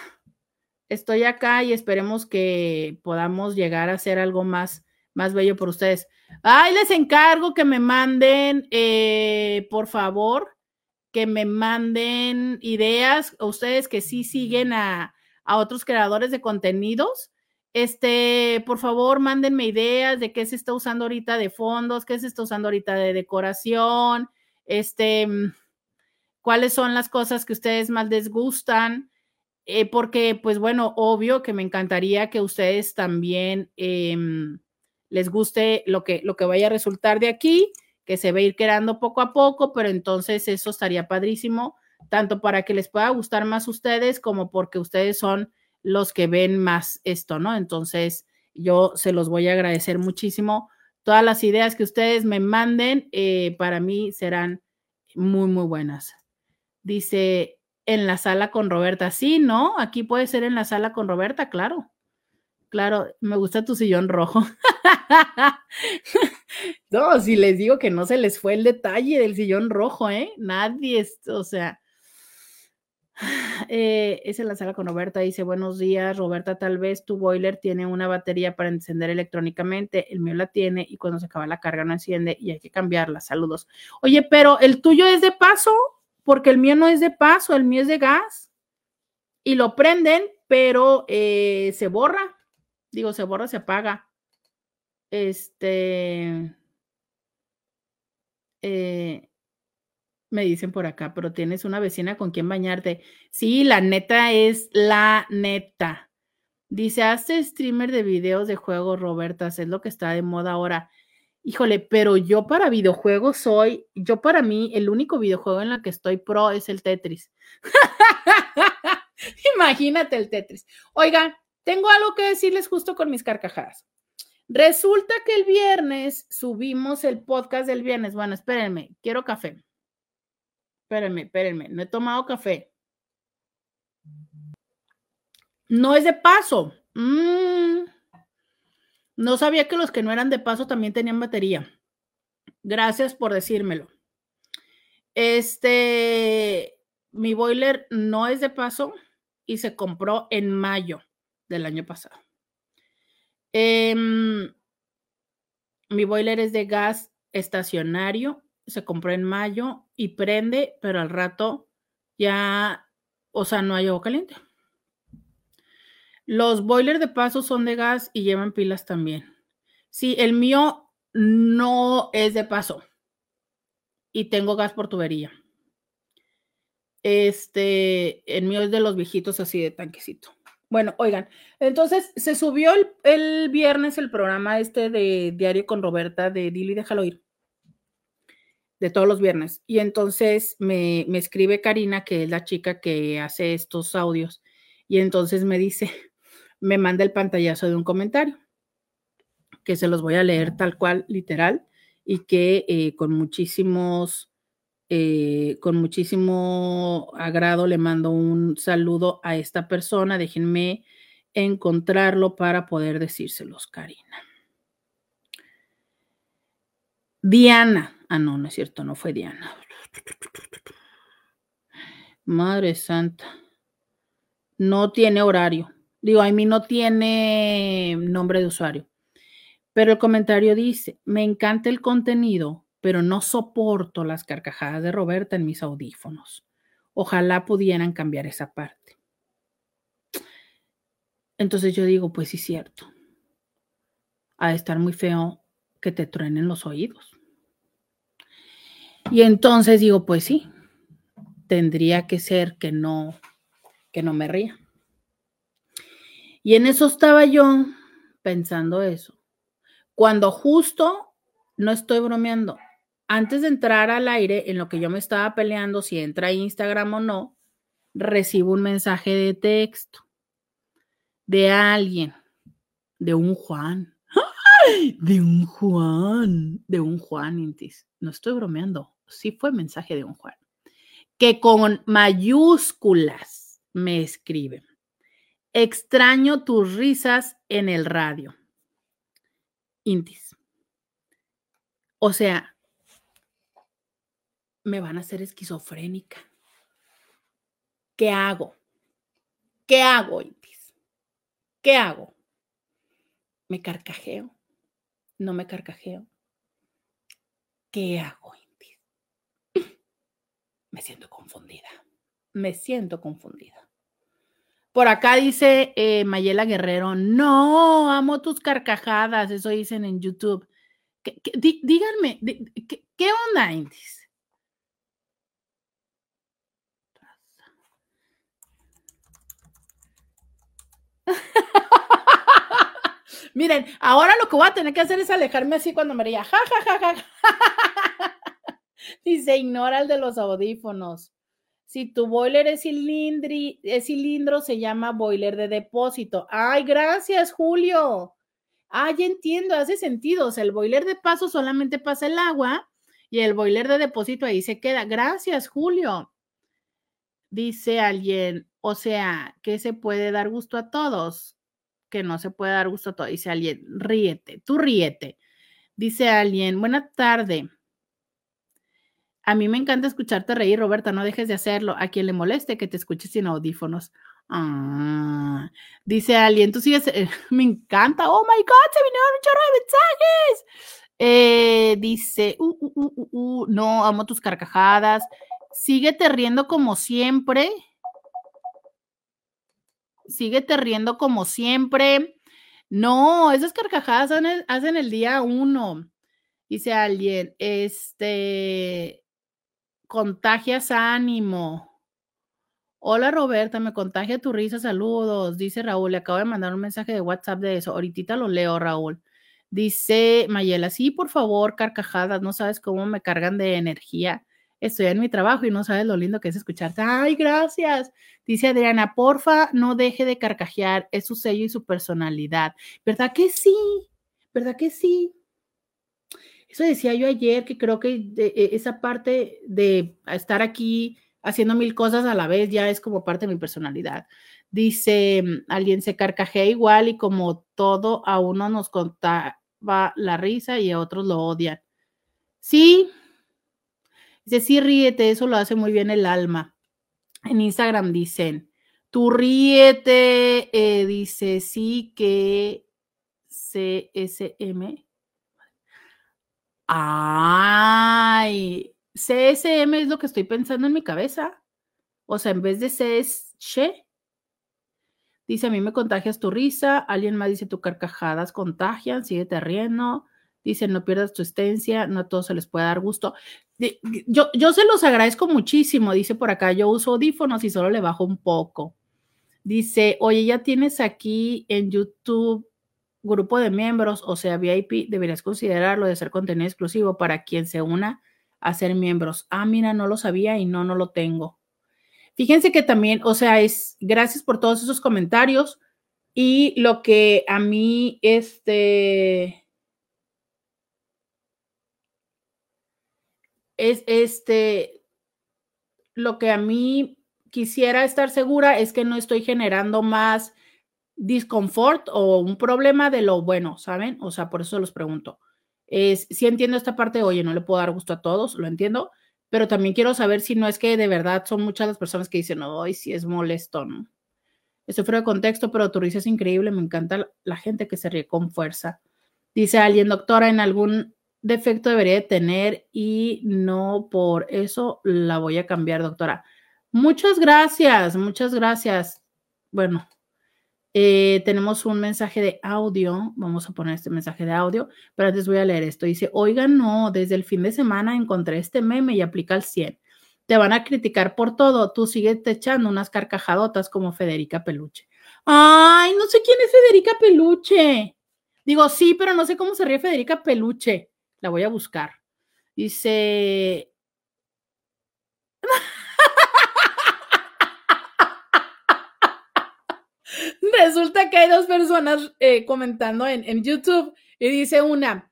estoy acá y esperemos que podamos llegar a hacer algo más más bello por ustedes. Ay, les encargo que me manden, eh, por favor, que me manden ideas, ustedes que sí siguen a, a otros creadores de contenidos. Este, por favor, mándenme ideas de qué se está usando ahorita de fondos, qué se está usando ahorita de decoración, este, cuáles son las cosas que ustedes más les gustan. Eh, porque, pues bueno, obvio que me encantaría que ustedes también eh, les guste lo que, lo que vaya a resultar de aquí, que se va ir quedando poco a poco, pero entonces eso estaría padrísimo, tanto para que les pueda gustar más ustedes como porque ustedes son los que ven más esto, ¿no? Entonces, yo se los voy a agradecer muchísimo. Todas las ideas que ustedes me manden, eh, para mí serán muy, muy buenas. Dice, en la sala con Roberta. Sí, ¿no? Aquí puede ser en la sala con Roberta, claro. Claro, me gusta tu sillón rojo. no, si les digo que no se les fue el detalle del sillón rojo, ¿eh? Nadie, o sea. Eh, es en la sala con Roberta, dice, buenos días, Roberta, tal vez tu boiler tiene una batería para encender electrónicamente, el mío la tiene y cuando se acaba la carga no enciende y hay que cambiarla, saludos. Oye, pero el tuyo es de paso, porque el mío no es de paso, el mío es de gas y lo prenden, pero eh, se borra Digo, se borra, se apaga. Este. Eh, me dicen por acá, pero tienes una vecina con quien bañarte. Sí, la neta es la neta. Dice, hace streamer de videos de juegos, Roberta, es lo que está de moda ahora. Híjole, pero yo para videojuegos soy, yo para mí, el único videojuego en el que estoy pro es el Tetris. Imagínate el Tetris. Oiga, tengo algo que decirles justo con mis carcajadas. Resulta que el viernes subimos el podcast del viernes. Bueno, espérenme, quiero café. Espérenme, espérenme, no he tomado café. No es de paso. Mm. No sabía que los que no eran de paso también tenían batería. Gracias por decírmelo. Este, mi boiler no es de paso y se compró en mayo del año pasado. Em, mi boiler es de gas estacionario, se compró en mayo y prende, pero al rato ya, o sea, no hay agua caliente. Los boilers de paso son de gas y llevan pilas también. Sí, el mío no es de paso y tengo gas por tubería. Este, el mío es de los viejitos así de tanquecito. Bueno, oigan, entonces se subió el, viernes el programa este de Diario con Roberta de Dili Déjalo Ir, de todos los viernes. Y entonces me, me escribe Karina, que es la chica que hace estos audios, y entonces me dice, me manda el pantallazo de un comentario, que se los voy a leer tal cual, literal, y que eh, con muchísimos eh, con muchísimo agrado le mando un saludo a esta persona. Déjenme encontrarlo para poder decírselos, Karina. Diana. Ah, no, no es cierto, no fue Diana. Madre Santa. No tiene horario. Digo, a mí no tiene nombre de usuario. Pero el comentario dice, me encanta el contenido pero no soporto las carcajadas de Roberta en mis audífonos. Ojalá pudieran cambiar esa parte. Entonces yo digo, pues sí, cierto. Ha de estar muy feo que te truenen los oídos. Y entonces digo, pues sí, tendría que ser que no, que no me ría. Y en eso estaba yo pensando eso. Cuando justo, no estoy bromeando, antes de entrar al aire, en lo que yo me estaba peleando si entra Instagram o no, recibo un mensaje de texto de alguien, de un Juan, de un Juan, de un Juan Intis. No estoy bromeando, sí fue mensaje de un Juan, que con mayúsculas me escribe. Extraño tus risas en el radio. Intis. O sea, me van a hacer esquizofrénica. ¿Qué hago? ¿Qué hago, Intis? ¿Qué hago? ¿Me carcajeo? ¿No me carcajeo? ¿Qué hago, Intis? Me siento confundida. Me siento confundida. Por acá dice eh, Mayela Guerrero, no, amo tus carcajadas, eso dicen en YouTube. díganme, ¿qué, ¿qué onda, Intis? Miren, ahora lo que voy a tener que hacer es alejarme así cuando me ría. Ja, ja, ja, ja. Y se ignora el de los audífonos. Si tu boiler es, cilindri, es cilindro, se llama boiler de depósito. Ay, gracias, Julio. Ay, entiendo, hace sentido. O sea, el boiler de paso solamente pasa el agua y el boiler de depósito ahí se queda. Gracias, Julio. Dice alguien, o sea, que se puede dar gusto a todos, que no se puede dar gusto a todos. Dice alguien, ríete, tú ríete. Dice alguien, buena tarde. A mí me encanta escucharte reír, Roberta, no dejes de hacerlo. A quien le moleste que te escuches sin audífonos. Ah, dice alguien, tú sigues, eh, me encanta. Oh my God, se vinieron un chorro de mensajes. Eh, dice, uh, uh, uh, no, amo tus carcajadas. Síguete riendo como siempre. Síguete riendo como siempre. No, esas carcajadas hacen el, día uno. Dice alguien, este, contagias ánimo. Hola Roberta, me contagia tu risa, saludos. Dice Raúl, le acabo de mandar un mensaje de WhatsApp de eso. Ahorita lo leo, Raúl. Dice Mayela, sí, por favor, carcajadas, no sabes cómo me cargan de energía estoy en mi trabajo y no sabes lo lindo que es escucharte. Ay, gracias. Dice Adriana, porfa, no deje de carcajear, es su sello y su personalidad. ¿Verdad que sí? ¿Verdad que sí? Eso decía yo ayer, que creo que e, esa parte de estar aquí haciendo mil cosas a la vez ya es como parte de mi personalidad. Dice, alguien se carcajea igual y como todo a uno nos contaba la risa y a otros lo odian. Sí, dice, sí, ríete, eso lo hace muy bien el alma. En Instagram dicen, tú ríete, eh, dice, sí que CSM. Ay, CSM es lo que estoy pensando en mi cabeza. O sea, en vez de C. Dice, a mí me contagias tu risa. Alguien más dice, tu carcajadas contagian, síguete riendo. Dice, no pierdas tu estencia, no a todos se les puede dar gusto. Yo, yo se los agradezco muchísimo, dice por acá, yo uso audífonos y solo le bajo un poco. Dice, oye, ya tienes aquí en YouTube grupo de miembros, o sea, VIP, deberías considerarlo de ser contenido exclusivo para quien se una a ser miembros. Ah, mira, no lo sabía y no, no lo tengo. Fíjense que también, o sea, es gracias por todos esos comentarios y lo que a mí, este, es este, lo que a mí quisiera estar segura es que no estoy generando más disconfort o un problema de lo bueno, ¿saben? O sea, por eso los pregunto. Es, sí entiendo esta parte, oye, no le puedo dar gusto a todos, lo entiendo, pero también quiero saber si no es que de verdad son muchas las personas que dicen, ay, sí es molesto, ¿no? Estoy fuera de contexto, pero tu risa es increíble, me encanta la gente que se ríe con fuerza. Dice alguien, doctora, en algún defecto debería de tener y no por eso la voy a cambiar, doctora. Muchas gracias, muchas gracias. Bueno, eh, tenemos un mensaje de audio. Vamos a poner este mensaje de audio, pero antes voy a leer esto. Dice, oigan, no, desde el fin de semana encontré este meme y aplica al 100. Te van a criticar por todo. Tú sigues echando unas carcajadotas como Federica Peluche. Ay, no sé quién es Federica Peluche. Digo, sí, pero no sé cómo se ríe Federica Peluche. La voy a buscar. Dice, Resulta que hay dos personas eh, comentando en, YouTube y dice una,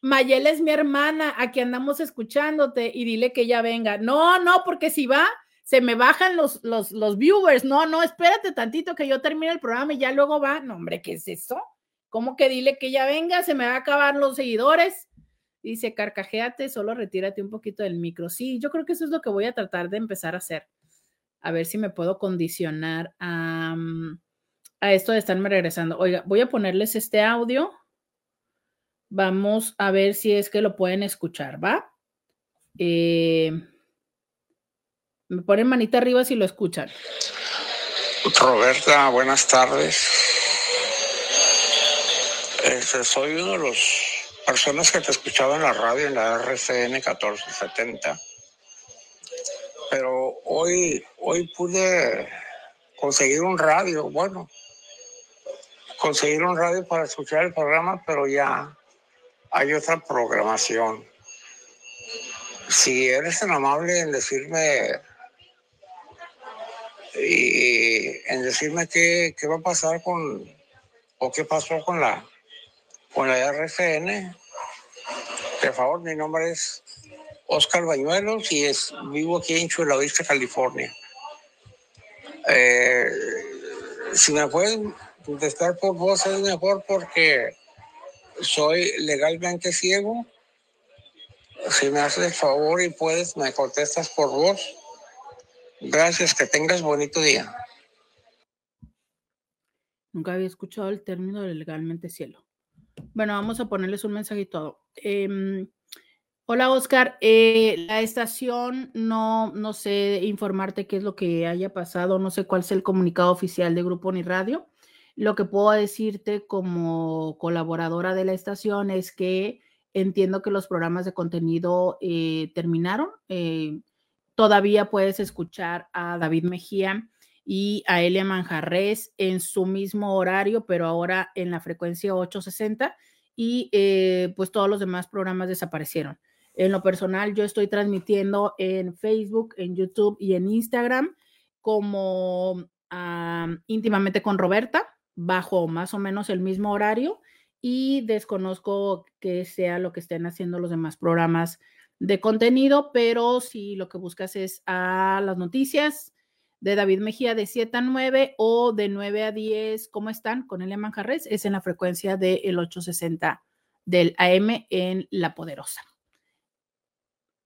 Mayela es mi hermana, aquí andamos escuchándote y dile que ella venga. No, no, porque si va, se me bajan los, los, los viewers. No, no, espérate tantito que yo termine el programa y ya luego va. No, hombre, ¿qué es eso? ¿Cómo que dile que ella venga? Se me va a acabar los seguidores. Dice, carcajéate, solo retírate un poquito del micro. Sí, yo creo que eso es lo que voy a tratar de empezar a hacer. A ver si me puedo condicionar a... Mm, a esto de estarme regresando. Oiga, voy a ponerles este audio. Vamos a ver si es que lo pueden escuchar, ¿va? Eh, me ponen manita arriba si lo escuchan. Roberta, buenas tardes. Este, soy uno de los personas que te escuchaba en la radio en la RCN 1470. Pero hoy, hoy pude conseguir un radio, bueno, conseguir un radio para escuchar el programa, pero ya hay otra programación. Si eres tan amable en decirme y en decirme qué, qué va a pasar con o qué pasó con la con la RFN, por favor, mi nombre es Oscar Bañuelos y es, vivo aquí en Chula Vista, California. Eh, si me pueden contestar por voz es mejor porque soy legalmente ciego. Si me haces el favor y puedes, me contestas por voz. Gracias, que tengas bonito día. Nunca había escuchado el término de legalmente cielo. Bueno, vamos a ponerles un todo. Em, hola, Oscar. Eh, la estación, no, no sé informarte qué es lo que haya pasado, no sé cuál es el comunicado oficial de Grupo Ni Radio. Lo que puedo decirte como colaboradora de la estación es que entiendo que los programas de contenido eh, terminaron. Eh, todavía puedes escuchar a David Mejía y a Elia Manjarres en su mismo horario, pero ahora en la frecuencia 860 y eh, pues todos los demás programas desaparecieron. En lo personal, yo estoy transmitiendo en Facebook, en YouTube y en Instagram como íntimamente con Roberta bajo más o menos el mismo horario y desconozco que sea lo que estén haciendo los demás programas de contenido, pero si lo que buscas es a las noticias de David Mejía de 7 a 9 o de 9 a 10, ¿cómo están? Con el Manjarres, es en la frecuencia del 860 del AM en La Poderosa.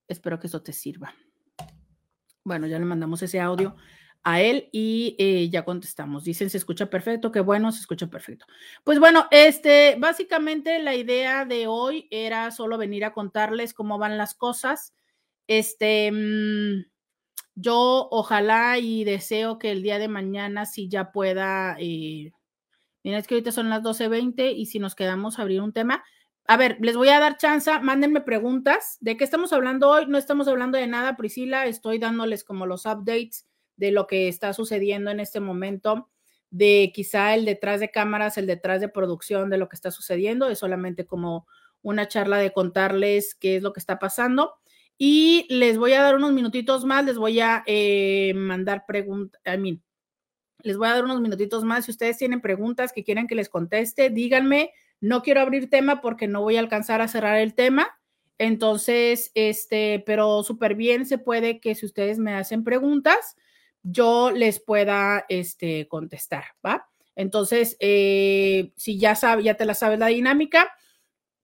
Espero que eso te sirva. Bueno, ya le mandamos ese audio a él y eh, ya contestamos. Dicen, se escucha perfecto, qué bueno, se escucha perfecto. Pues bueno, este, básicamente la idea de hoy era solo venir a contarles cómo van las cosas. Este, mm, yo ojalá y deseo que el día de mañana sí ya pueda, eh, mira, es que ahorita son las 12.20 y si nos quedamos a abrir un tema. A ver, les voy a dar chance, mándenme preguntas. ¿De qué estamos hablando hoy? No estamos hablando de nada, Priscila, estoy dándoles como los updates de lo que está sucediendo en este momento, de quizá el detrás de cámaras, el detrás de producción de lo que está sucediendo, es solamente como una charla de contarles qué es lo que está pasando. Y les voy a dar unos minutitos más, les voy a eh, mandar preguntas, a mí, les voy a dar unos minutitos más. Si ustedes tienen preguntas que quieren que les conteste, díganme. No quiero abrir tema porque no voy a alcanzar a cerrar el tema. Entonces, este, pero súper bien se puede que si ustedes me hacen preguntas, yo les pueda este, contestar, ¿va? Entonces, eh, si ya sabes, ya te la sabes la dinámica,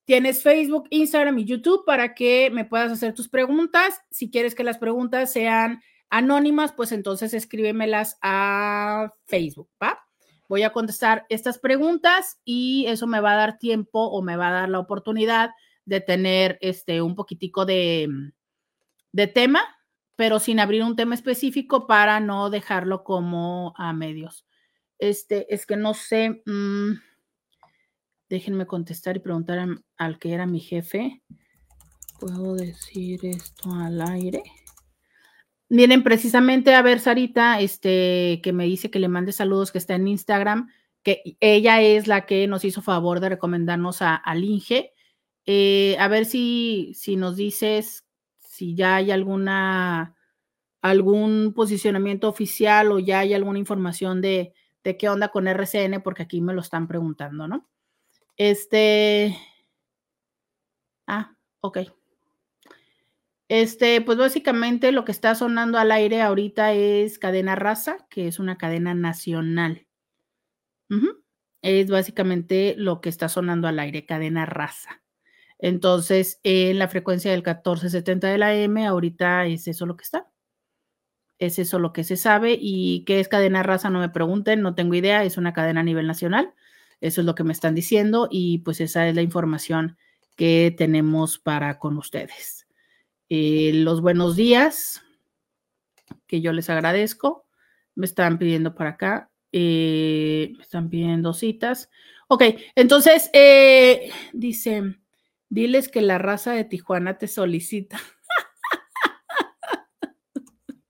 tienes Facebook, Instagram y YouTube para que me puedas hacer tus preguntas. Si quieres que las preguntas sean anónimas, pues entonces escríbemelas a Facebook, ¿va? Voy a contestar estas preguntas y eso me va a dar tiempo o me va a dar la oportunidad de tener este un poquitico de, de tema pero sin abrir un tema específico para no dejarlo como a medios. Este, es que no sé, mm, déjenme contestar y preguntar al que era mi jefe. ¿Puedo decir esto al aire? Miren, precisamente, a ver, Sarita, este, que me dice que le mande saludos, que está en Instagram, que ella es la que nos hizo favor de recomendarnos a, al Inge. Eh, a ver si, si nos dices si ya hay alguna algún posicionamiento oficial o ya hay alguna información de, de qué onda con RCN, porque aquí me lo están preguntando, ¿no? Este. Ah, ok. Este, pues básicamente lo que está sonando al aire ahorita es Cadena Raza, que es una cadena nacional. Es básicamente lo que está sonando al aire, Cadena Raza. Entonces, en la frecuencia del 1470 de la M, ahorita es eso lo que está. Es eso lo que se sabe. ¿Y qué es cadena raza? No me pregunten, no tengo idea. Es una cadena a nivel nacional. Eso es lo que me están diciendo y pues esa es la información que tenemos para con ustedes. Eh, los buenos días, que yo les agradezco. Me están pidiendo para acá. Eh, me están pidiendo citas. Ok, entonces, eh, dice, Diles que la raza de Tijuana te solicita.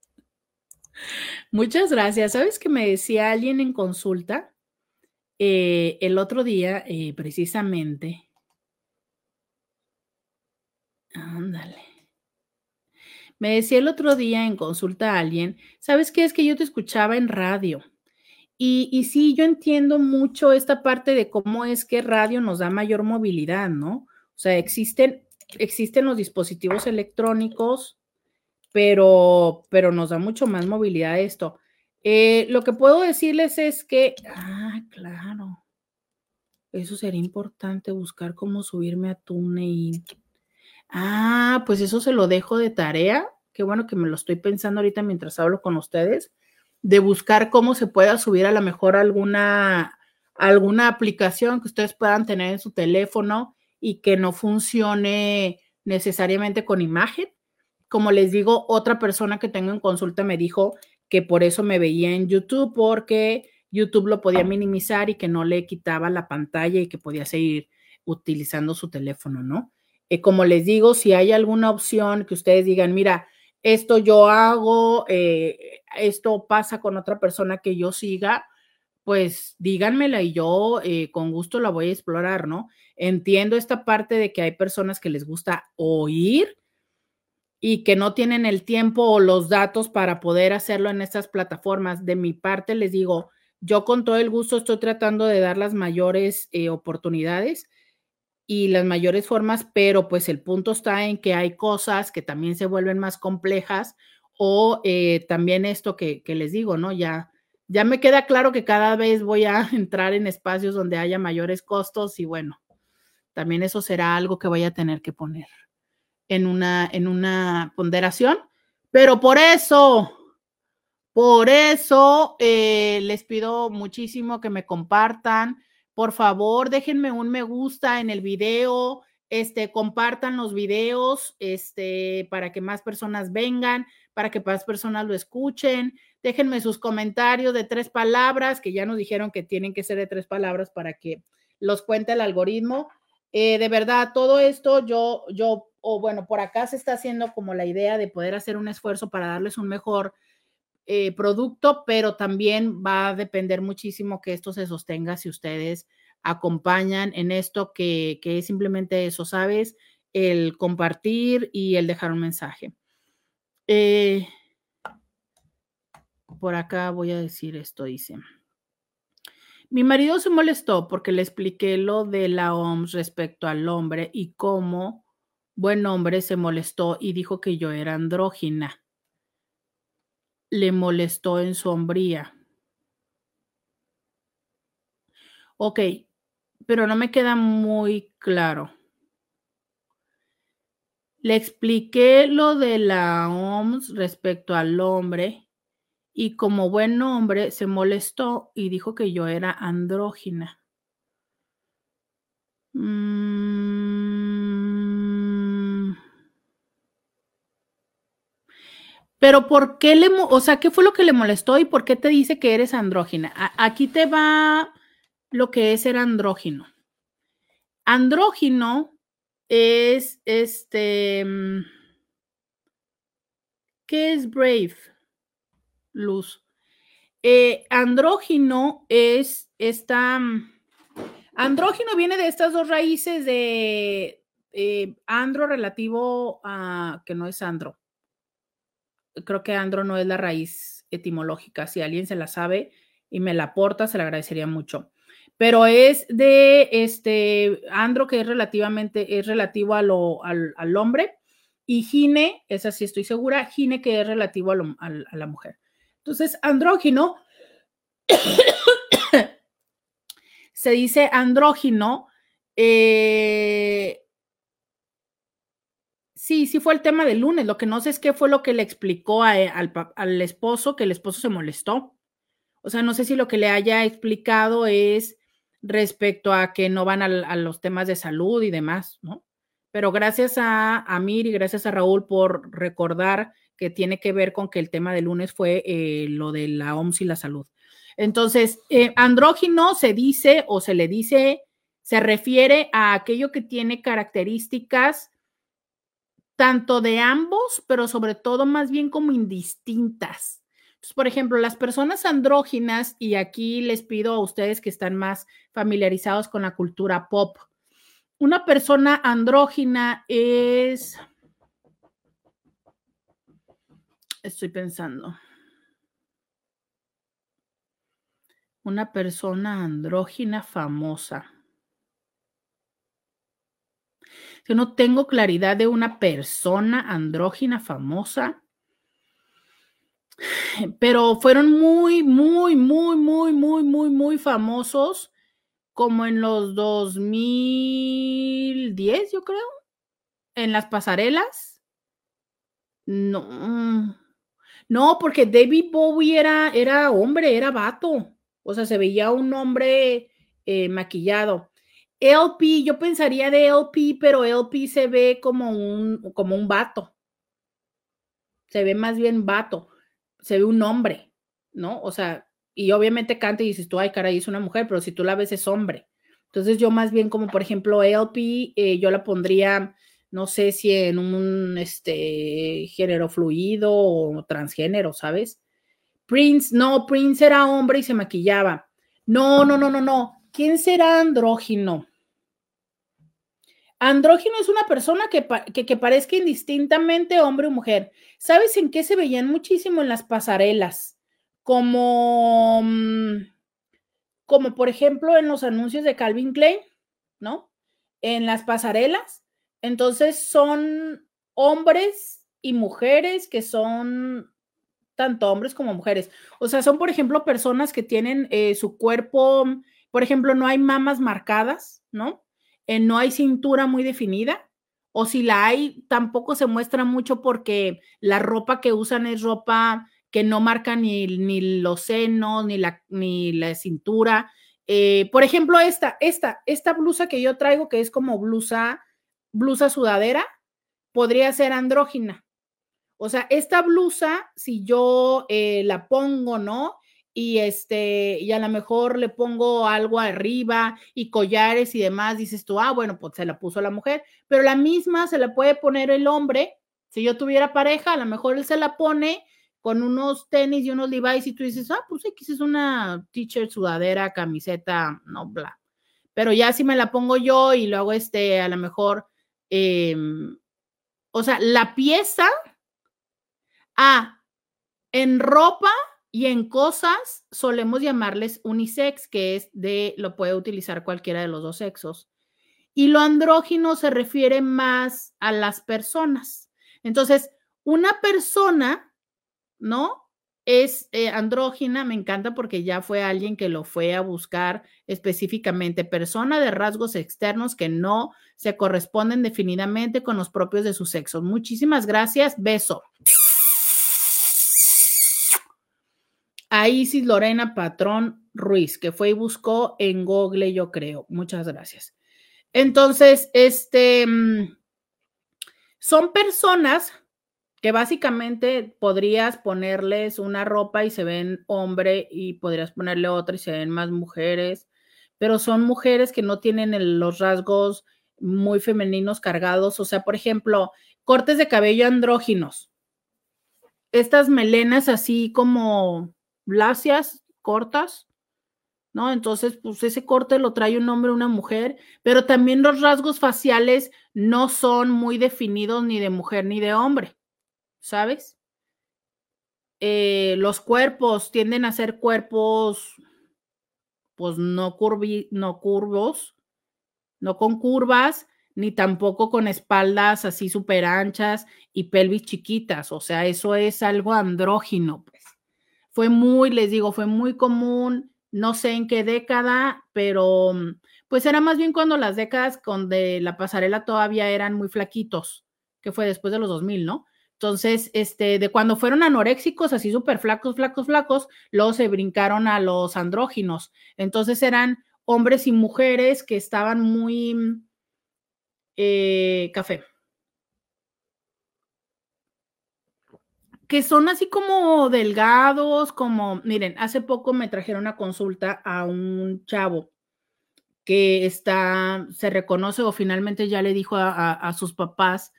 Muchas gracias. ¿Sabes que me decía alguien en consulta eh, el otro día, eh, precisamente? Ándale. Me decía el otro día en consulta a alguien, ¿sabes qué? Es que yo te escuchaba en radio. Y, y sí, yo entiendo mucho esta parte de cómo es que radio nos da mayor movilidad, ¿no? O sea, existen, existen los dispositivos electrónicos, pero, pero nos da mucho más movilidad esto. Eh, lo que puedo decirles es que, ah, claro, eso sería importante, buscar cómo subirme a TuneIn. Ah, pues eso se lo dejo de tarea. Qué bueno que me lo estoy pensando ahorita mientras hablo con ustedes, de buscar cómo se pueda subir a lo mejor alguna, alguna aplicación que ustedes puedan tener en su teléfono y que no funcione necesariamente con imagen. Como les digo, otra persona que tengo en consulta me dijo que por eso me veía en YouTube, porque YouTube lo podía minimizar y que no le quitaba la pantalla y que podía seguir utilizando su teléfono, ¿no? Eh, como les digo, si hay alguna opción que ustedes digan, mira, esto yo hago, eh, esto pasa con otra persona que yo siga, pues díganmela y yo eh, con gusto la voy a explorar, ¿no? Entiendo esta parte de que hay personas que les gusta oír y que no tienen el tiempo o los datos para poder hacerlo en estas plataformas. De mi parte les digo, Yo con todo el gusto estoy tratando de dar las mayores eh, oportunidades y las mayores formas, pero pues el punto está en que hay cosas que también se vuelven más complejas o eh, también esto que, que, les digo, ¿no? Ya, ya me queda claro que cada vez voy a entrar en espacios donde haya mayores costos y bueno, también eso será algo que voy a tener que poner en una, en una ponderación, pero por eso, por eso eh, les pido muchísimo que me compartan. Por favor, déjenme un me gusta en el video, este, compartan los videos, este, para que más personas vengan, para que más personas lo escuchen. Déjenme sus comentarios de tres palabras, que ya nos dijeron que tienen que ser de tres palabras para que los cuente el algoritmo. Eh, de verdad, todo esto yo, yo, o bueno, por acá se está haciendo como la idea de poder hacer un esfuerzo para darles un mejor eh, producto, pero también va a depender muchísimo que esto se sostenga si ustedes acompañan en esto que, que es simplemente eso, ¿sabes? El compartir y el dejar un mensaje. Eh, por acá voy a decir esto, dice. Mi marido se molestó porque le expliqué lo de la OMS respecto al hombre y cómo buen hombre se molestó y dijo que yo era andrógina. Le molestó en su hombría. Ok, pero no me queda muy claro. Le expliqué lo de la OMS respecto al hombre y como buen hombre se molestó y dijo que yo era andrógina. Mm. Pero ¿por qué le, o sea, qué fue lo que le molestó y por qué te dice que eres andrógina? aquí te va lo que es ser andrógino. Andrógino es este, mm, ¿qué es brave? luz. Eh, andrógino es esta. Mm, andrógino viene de estas dos raíces de eh, andro relativo a que no es andro. Creo que andro no es la raíz etimológica. Si alguien se la sabe y me la aporta, se le agradecería mucho. Pero es de este andro que es relativamente, es relativo lo, al, al hombre, y gine, esa sí estoy segura, gine que es relativo a, a la mujer. Entonces, andrógino, se dice andrógino. Eh, sí, sí fue el tema del lunes. Lo que no sé es qué fue lo que le explicó eh, al, esposo, que el esposo se molestó. O sea, no sé si lo que le haya explicado es respecto a que no van a, los temas de salud y demás, ¿no? Pero gracias a Amir y gracias a Raúl por recordar que tiene que ver con que el tema del lunes fue eh, lo de la OMS y la salud. Entonces, eh, andrógino se dice o se le dice, se refiere a aquello que tiene características tanto de ambos, pero sobre todo más bien como indistintas. por ejemplo, las personas andróginas, y aquí les pido a ustedes que están más familiarizados con la cultura pop, una persona andrógina es, Estoy pensando. Una persona andrógina famosa. Yo no tengo claridad de una persona andrógina famosa, pero fueron muy, muy, muy, muy, muy, muy, muy famosos como en los 2010, yo creo, en las pasarelas. No, no, porque David Bowie era, era hombre, era vato. O sea, se veía un hombre eh, maquillado. LP, yo pensaría de LP, pero LP se ve como un, como un vato. Se ve más bien vato. Se ve un hombre, ¿no? O sea, y obviamente canta y dices tú, ay, caray, es una mujer, pero si tú la ves es hombre. Entonces yo más bien como por ejemplo LP, eh, yo la pondría no sé si en un este, género fluido o transgénero, ¿sabes? Prince, no, Prince era hombre y se maquillaba. No, no, no, no, no. ¿Quién será andrógino? Andrógino es una persona que, que, parezca indistintamente hombre o mujer. ¿Sabes en qué se veían muchísimo en las pasarelas? Como, mm, como por ejemplo en los anuncios de Calvin Klein, ¿no? En las pasarelas. Entonces son hombres y mujeres que son tanto hombres como mujeres. O sea, son, por ejemplo, personas que tienen eh, su cuerpo, por ejemplo, no hay mamas marcadas, ¿no? Eh, no hay cintura muy definida, o si la hay, tampoco se muestra mucho porque la ropa que usan es ropa que no marca ni, ni los senos, ni la, ni la cintura. Eh, por ejemplo, esta, esta, esta blusa que yo traigo, que es como blusa, blusa sudadera, podría ser andrógina. O sea, esta blusa, si yo eh, la pongo, ¿no? Y este, y a lo mejor le pongo algo arriba y collares y demás, dices tú, ah, bueno, pues se la puso la mujer, pero la misma se la puede poner el hombre. Si yo tuviera pareja, a lo mejor él se la pone con unos tenis y unos Levi's y tú dices, ah, pues X es una t-shirt, sudadera, camiseta, no, bla. Pero ya si me la pongo yo y luego este, a lo mejor, em, o sea, la pieza Ah, en ropa y en cosas solemos llamarles unisex, que es de, lo puede utilizar cualquiera de los dos sexos. Y lo andrógino se refiere más a las personas. Entonces, una persona, ¿no? Es eh, andrógina, me encanta porque ya fue alguien que lo fue a buscar específicamente, persona de rasgos externos que no se corresponden definidamente con los propios de su sexo. Muchísimas gracias, beso. A Isis Lorena Patrón Ruiz, que fue y buscó en Google, yo creo. Muchas gracias. Entonces, este, mm, son personas que básicamente podrías ponerles una ropa y se ven hombre y podrías ponerle otra y se ven más mujeres, pero son mujeres que no tienen los rasgos muy femeninos cargados. O sea, por ejemplo, cortes de cabello andróginos. Estas melenas así como lacias, cortas, ¿no? Entonces, pues ese corte lo trae un hombre o una mujer, pero también los rasgos faciales no son muy definidos ni de mujer ni de hombre, ¿sabes? Eh, los cuerpos tienden a ser cuerpos, pues no, curvi, no curvos, no con curvas, ni tampoco con espaldas así súper anchas y pelvis chiquitas. O sea, eso es algo andrógino, pues fue muy, les digo, fue muy común, no sé en qué década, pero mm, pues era más bien cuando las décadas donde la pasarela todavía eran muy flaquitos, que fue después de los 2000, ¿no? Entonces, este, de cuando fueron anoréxicos, así súper flacos, flacos, flacos, luego se brincaron a los andróginos. Entonces eran hombres y mujeres que estaban muy mm, eh, café. Que son así como delgados, como, miren, hace poco me trajeron a consulta a un chavo que está, se reconoce o finalmente ya le dijo a, sus papás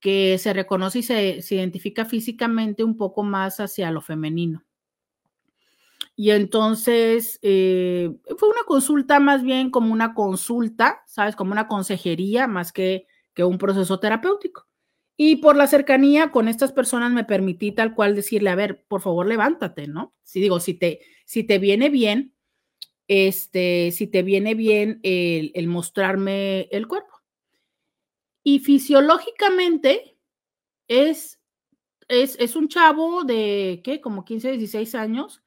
que se reconoce y se, identifica físicamente un poco más hacia lo femenino. Y entonces eh, fue una consulta más bien como una consulta, ¿sabes? Como una consejería más que, que un proceso terapéutico. Y por la cercanía con estas personas me permití tal cual decirle, a ver, por favor, levántate, ¿no? Si digo, si te, si te viene bien, este, si te viene bien el, el mostrarme el cuerpo. Y fisiológicamente es, es, es un chavo de, ¿qué? Como 15, 16 años,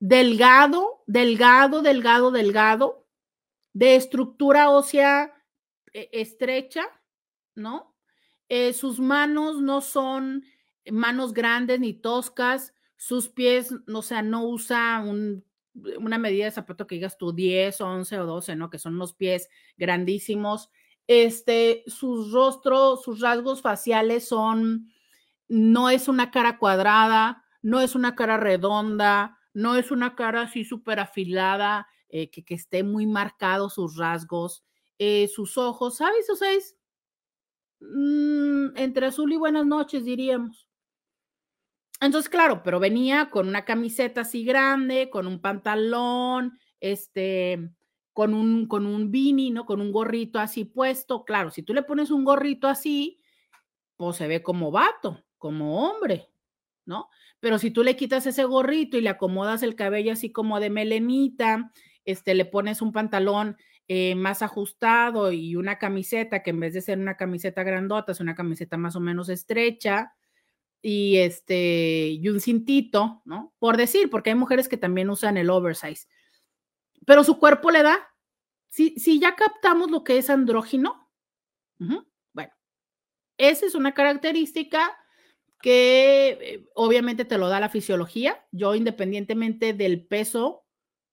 delgado, delgado, delgado, delgado, de estructura ósea eh, estrecha, ¿no? Eh, sus manos no son manos grandes ni toscas, sus pies, o sea, no usa una medida de zapato que digas tú 10, 11 o 12, ¿no? Que son unos pies grandísimos. Este, sus rostros, sus rasgos faciales son, no es una cara cuadrada, no es una cara redonda, no es una cara así súper afilada, eh, que, esté muy marcado sus rasgos, eh, sus ojos, ¿sabes? O es, Mm, entre azul y buenas noches, diríamos. Entonces, claro, pero venía con una camiseta así grande, con un pantalón, este, con un, con un beanie, ¿no? Con un gorrito así puesto. Claro, si tú le pones un gorrito así, pues se ve como vato, como hombre, ¿no? Pero si tú le quitas ese gorrito y le acomodas el cabello así como de melenita este, le pones un pantalón eh, más ajustado y una camiseta que en vez de ser una camiseta grandota, es una camiseta más o menos estrecha y este y un cintito, ¿no? Por decir, porque hay mujeres que también usan el oversize. Pero su cuerpo le da. Si, si ya captamos lo que es andrógino, bueno, esa es una característica que eh, obviamente te lo da la fisiología. Yo independientemente del peso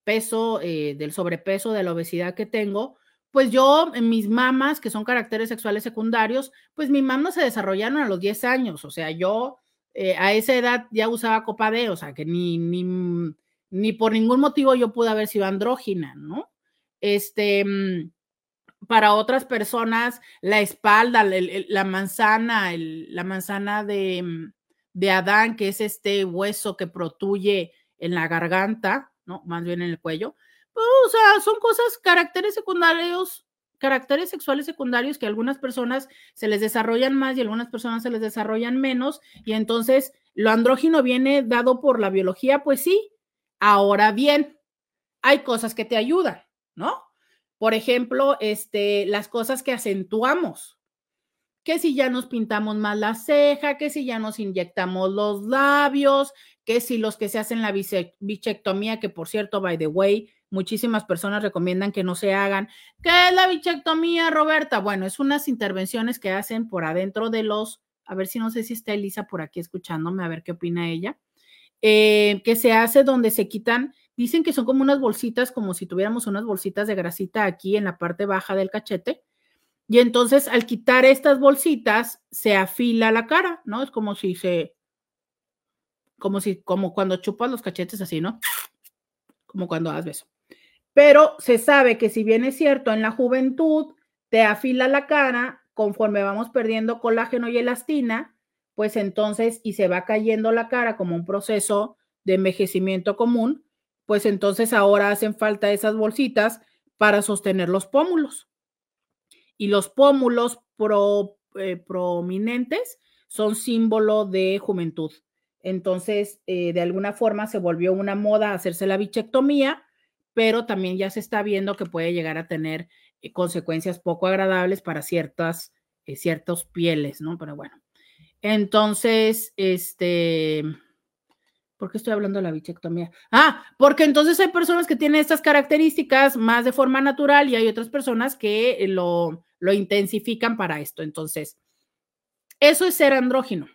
peso, eh, del sobrepeso, de la obesidad que tengo, pues yo, mis mamas, que son caracteres sexuales secundarios, pues mis mamas se desarrollaron a los 10 años, o sea, yo eh, a esa edad ya usaba copa D, o sea, que ni, ni, ni por ningún motivo yo pude haber sido andrógina, ¿no? Este, mm, para otras personas, la espalda, la, manzana, la manzana de, mm, de Adán, que es este hueso que protuye en la garganta, ¿no? Más bien en el cuello. Pues, o sea, son cosas, caracteres secundarios, caracteres sexuales secundarios que a algunas personas se les desarrollan más y a algunas personas se les desarrollan menos. Y entonces, lo andrógino viene dado por la biología, pues sí. Ahora bien, hay cosas que te ayudan, ¿no? Por ejemplo, este, las cosas que acentuamos, que si ya nos pintamos más la ceja, que si ya nos inyectamos los labios, que si los que se hacen la bichectomía, que por cierto, by the way, muchísimas personas recomiendan que no se hagan. ¿Qué es la bichectomía, Roberta? Bueno, es unas intervenciones que hacen por adentro de los, a ver si no sé si está Elisa por aquí escuchándome, a ver qué opina ella, eh, que se hace donde se quitan, dicen que son como unas bolsitas, como si tuviéramos unas bolsitas de grasita aquí en la parte baja del cachete. Y entonces al quitar estas bolsitas se afila la cara, ¿no? Es como si se, como si, como cuando chupas los cachetes así, ¿no? Como cuando das beso. Pero se sabe que si bien es cierto, en la juventud te afila la cara, conforme vamos perdiendo colágeno y elastina, pues entonces, y se va cayendo la cara como un proceso de envejecimiento común, pues entonces ahora hacen falta esas bolsitas para sostener los pómulos. Y los pómulos eh, prominentes son símbolo de juventud. Entonces, eh, de alguna forma se volvió una moda hacerse la bichectomía, pero también ya se está viendo que puede llegar a tener eh, consecuencias poco agradables para ciertas, eh, pieles, ¿no? Pero bueno. Entonces, este, ¿por qué estoy hablando de la bichectomía? Ah, porque entonces hay personas que tienen estas características más de forma natural y hay otras personas que lo, lo intensifican para esto. Entonces, eso es ser andrógino.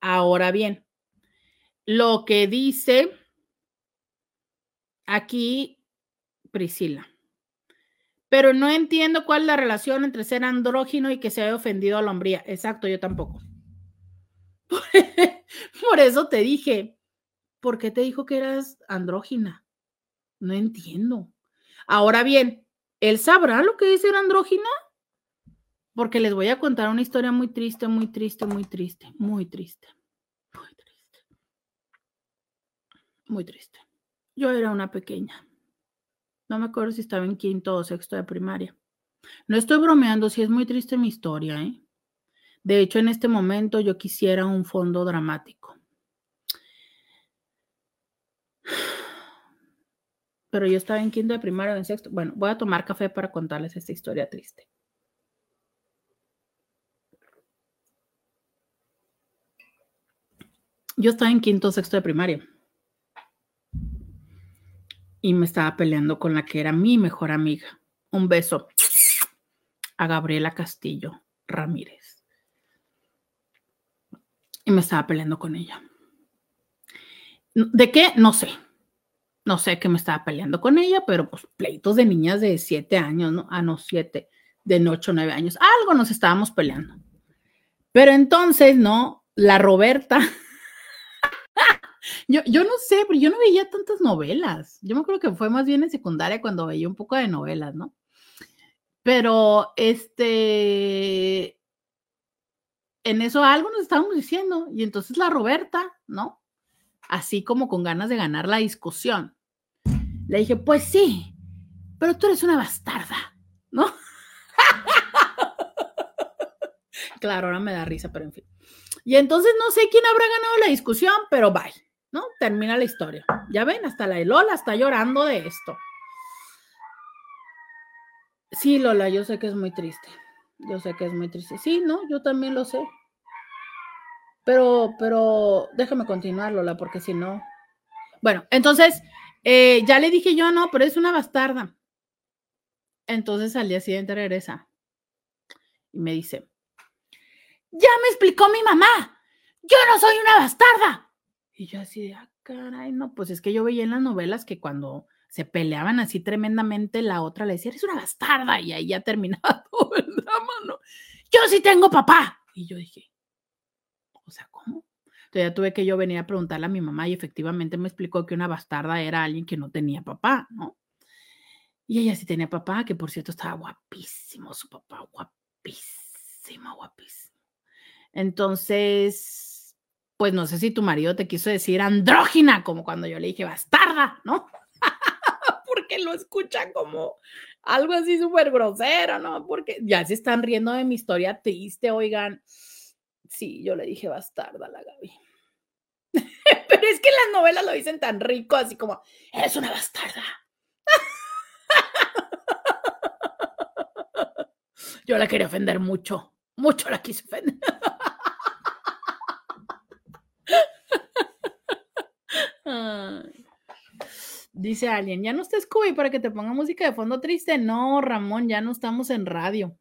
Ahora bien, lo que dice aquí Priscila. Pero no entiendo cuál es la relación entre ser andrógino y que se haya ofendido a la hombría. Exacto, yo tampoco. Por eso te dije, ¿por qué te dijo que eras andrógina? No entiendo. Ahora bien, ¿él sabrá lo que es ser andrógina? porque les voy a contar una historia muy triste, muy triste, muy triste, muy triste, muy triste, muy triste. Yo era una pequeña. No me acuerdo si estaba en quinto o sexto de primaria. No estoy bromeando, si es muy triste mi historia, ¿eh? De hecho, en este momento yo quisiera un fondo dramático. Pero yo estaba en quinto de primaria o en sexto. Bueno, voy a tomar café para contarles esta historia triste. Yo estaba en quinto o sexto de primaria. Y me estaba peleando con la que era mi mejor amiga. Un beso a Gabriela Castillo Ramírez. Y me estaba peleando con ella. ¿De qué? No sé. No sé qué me estaba peleando con ella, pero pues pleitos de niñas de siete años, ¿no? Ah, no, siete, de ocho, nueve años. Algo nos estábamos peleando. Pero entonces, ¿no? La Roberta yo, yo no sé, pero yo no veía tantas novelas. Yo me acuerdo que fue más bien en secundaria cuando veía un poco de novelas, ¿no? Pero este, en eso algo nos estábamos diciendo. Y entonces la Roberta, ¿no? Así como con ganas de ganar la discusión. Le dije, pues sí, pero tú eres una bastarda, ¿no? claro, ahora me da risa, pero en fin. Y entonces no sé quién habrá ganado la discusión, pero bye. ¿no? Termina la historia. Ya ven, hasta la Lola está llorando de esto. Sí, Lola, yo sé que es muy triste. Yo sé que es muy triste. Sí, no, yo también lo sé. Pero, pero déjame continuar, Lola, porque si no. Bueno, entonces, eh, ya le dije yo, no, pero es una bastarda. Entonces al día siguiente regresa y me dice, ya me explicó mi mamá, yo no soy una bastarda. Y yo así de, ah, caray, no, pues es que yo veía en las novelas que cuando se peleaban así tremendamente, la otra le decía, eres una bastarda, y ahí ya terminaba todo el drama, ¿no? Yo sí tengo papá. Y yo dije. Entonces ya tuve que yo venir a preguntarle a mi mamá y efectivamente me explicó que una bastarda era alguien que no tenía papá, ¿no? Y ella sí tenía papá, que por cierto estaba guapísimo, su papá, guapísimo, guapísimo. Entonces, pues no sé si tu marido te quiso decir andrógina, como cuando yo le dije bastarda, ¿no? Porque lo escucha como algo así súper grosero, ¿no? Porque ya se están riendo de mi historia triste, oigan. Sí, yo le dije bastarda a la Gaby. Pero es que las novelas lo dicen tan rico, así como, eres una bastarda. Yo la quería ofender mucho, mucho la quise ofender. Dice alguien, ¿ya no está Scooby para que te ponga música de fondo triste? No, Ramón, ya no estamos en radio.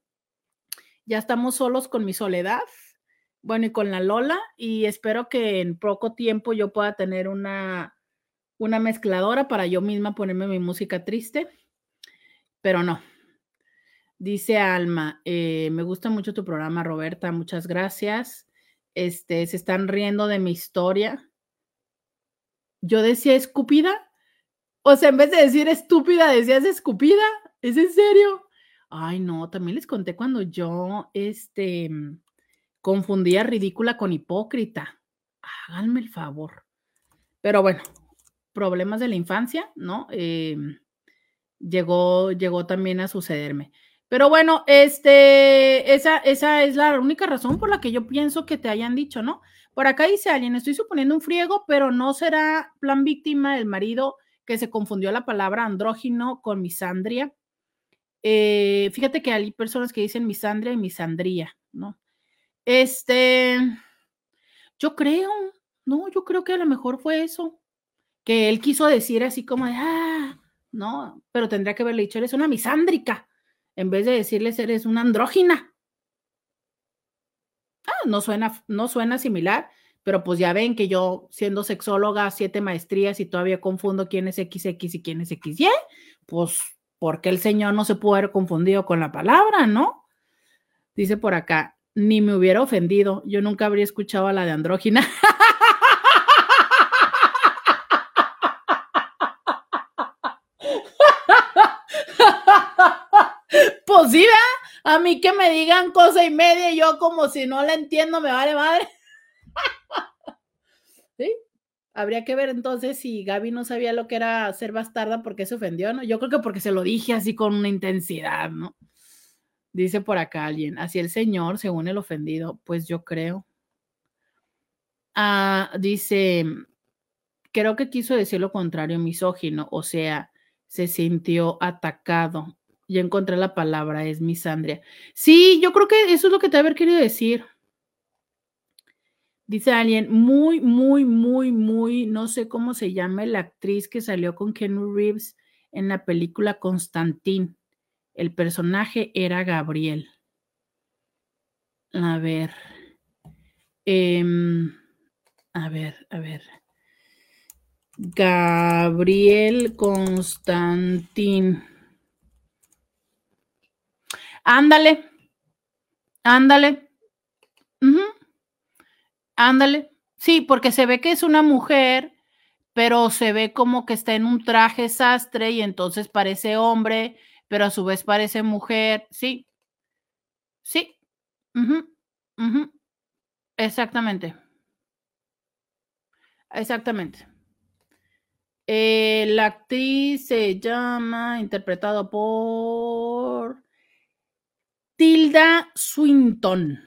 Ya estamos solos con mi soledad, bueno, y con la Lola, y espero que en poco tiempo yo pueda tener una, una mezcladora para yo misma ponerme mi música triste, pero no, Dice Alma, eh, me gusta mucho tu programa, Roberta, muchas gracias. Este, se están riendo de mi historia. Yo decía escupida. O sea, en vez de decir estúpida, decías escupida. ¿Es en serio? Ay, no, también les conté cuando yo, este, confundía ridícula con hipócrita. Háganme el favor. Pero bueno, problemas de la infancia, ¿no? Em, llegó, llegó también a sucederme. Pero bueno, este, esa, esa es la única razón por la que yo pienso que te hayan dicho, ¿no? Por acá dice alguien, estoy suponiendo un friego, pero no será plan víctima el marido que se confundió la palabra andrógino con misandria. Eh, fíjate que hay personas que dicen misandria y misandría, ¿no? Este, yo creo, no, yo creo que a lo mejor fue eso, que él quiso decir así como de, ah, no, pero tendría que haberle dicho, eres una misándrica en vez de decirles eres una andrógina. Ah, no suena, no suena similar, pero pues ya ven que yo, siendo sexóloga, siete maestrías y todavía confundo quién es XX y quién es XY, pues, porque el Señor no se pudo haber confundido con la palabra, no? Dice por acá, ni me hubiera ofendido, yo nunca habría escuchado a la de andrógina. Pues sí, A mí que me digan cosa y media yo como si no la entiendo, me vale madre. ¿Sí? Habría que ver entonces si Gaby no sabía lo que era ser bastarda, porque se ofendió, ¿no? Yo creo que porque se lo dije así con una intensidad, ¿no? Dice por acá alguien, así el Señor, según el ofendido, pues yo creo. Ah, dice, creo que quiso decir lo contrario, misógino, o sea, se sintió atacado ya encontré la palabra, es misandria. Sí, yo creo que eso es lo que te haber querido decir. Dice alguien, muy, muy, muy, muy, no sé cómo se llama la actriz que salió con Ken Reeves en la película Constantín. El personaje era Gabriel. A ver. Em, a ver, a ver. Gabriel Constantín. Ándale, ándale, ándale. Sí, porque se ve que es una mujer, pero se ve como que está en un traje sastre y entonces parece hombre, pero a su vez parece mujer. Sí, sí. Exactamente. Exactamente. Eh, la actriz se llama, interpretado por Tilda Swinton.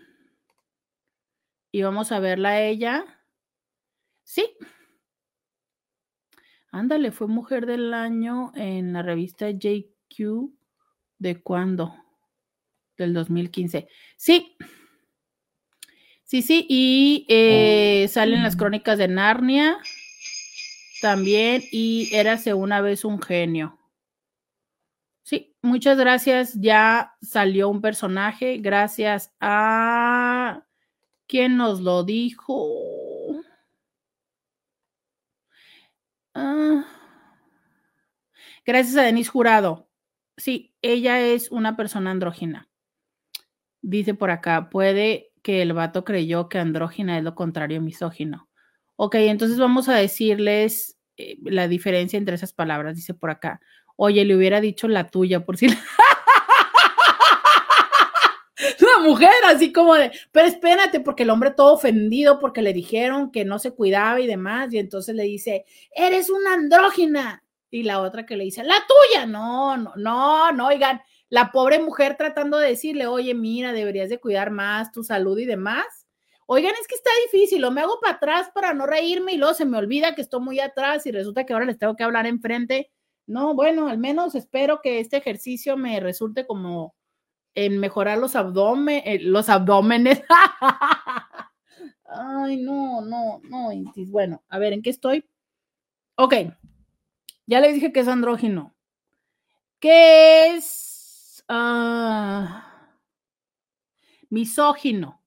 Y vamos a verla a ella. Sí. Ándale, fue mujer del año en la revista JQ ¿De cuándo? Del 2015. Sí. Sí, sí, y eh, salen las crónicas de Narnia también, y érase una vez un genio. Sí, muchas gracias. Ya salió un personaje. Gracias a quien nos lo dijo. Ah. Gracias a Denise Jurado. Sí, ella es una persona andrógina. Dice por acá, puede que el vato creyó que andrógina es lo contrario a misógino. Ok, entonces vamos a decirles eh, la diferencia entre esas palabras. Dice por acá, oye, le hubiera dicho la tuya por si... La... la mujer así como de, pero espérate, porque el hombre todo ofendido porque le dijeron que no se cuidaba y demás, y entonces le dice, eres una andrógina y la otra que le dice, la tuya, no, no, no, no, oigan, la pobre mujer tratando de decirle, oye, mira, deberías de cuidar más tu salud y demás. Oigan, es que está difícil, o me hago para atrás para no reírme y luego se me olvida que estoy muy atrás y resulta que ahora les tengo que hablar enfrente. No, bueno, al menos espero que este ejercicio me resulte como en mejorar los, abdomen, eh, los abdómenes. Ay, no, no, no. Bueno, a ver, ¿en qué estoy? Ok, ya les dije que es andrógino. ¿Qué es ah, misógino?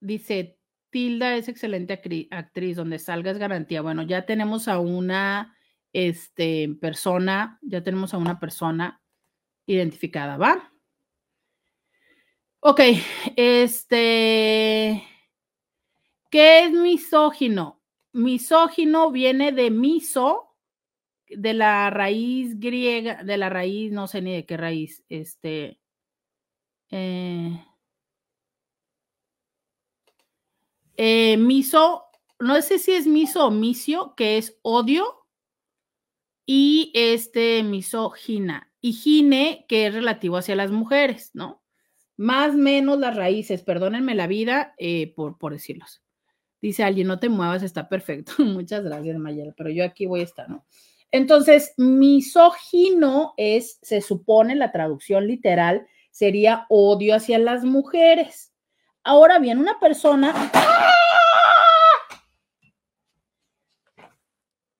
Dice, Tilda es excelente actriz, donde salga es garantía. Bueno, ya tenemos a una este, persona, ya tenemos a una persona identificada, ¿va? Ok, este, ¿qué es misógino? Misógino viene de miso, de la raíz griega, de la raíz, no sé ni de qué raíz, este. Eh, eh, miso, no sé si es miso o misio, que es odio, y este misogina, y gine, que es relativo hacia las mujeres, ¿no? Más menos las raíces, perdónenme la vida eh, por, por decirlos. Dice alguien, no te muevas, está perfecto. Muchas gracias, Mayela, pero yo aquí voy a estar, ¿no? Entonces, misógino es, se supone, la traducción literal sería odio hacia las mujeres. Ahora bien, una persona...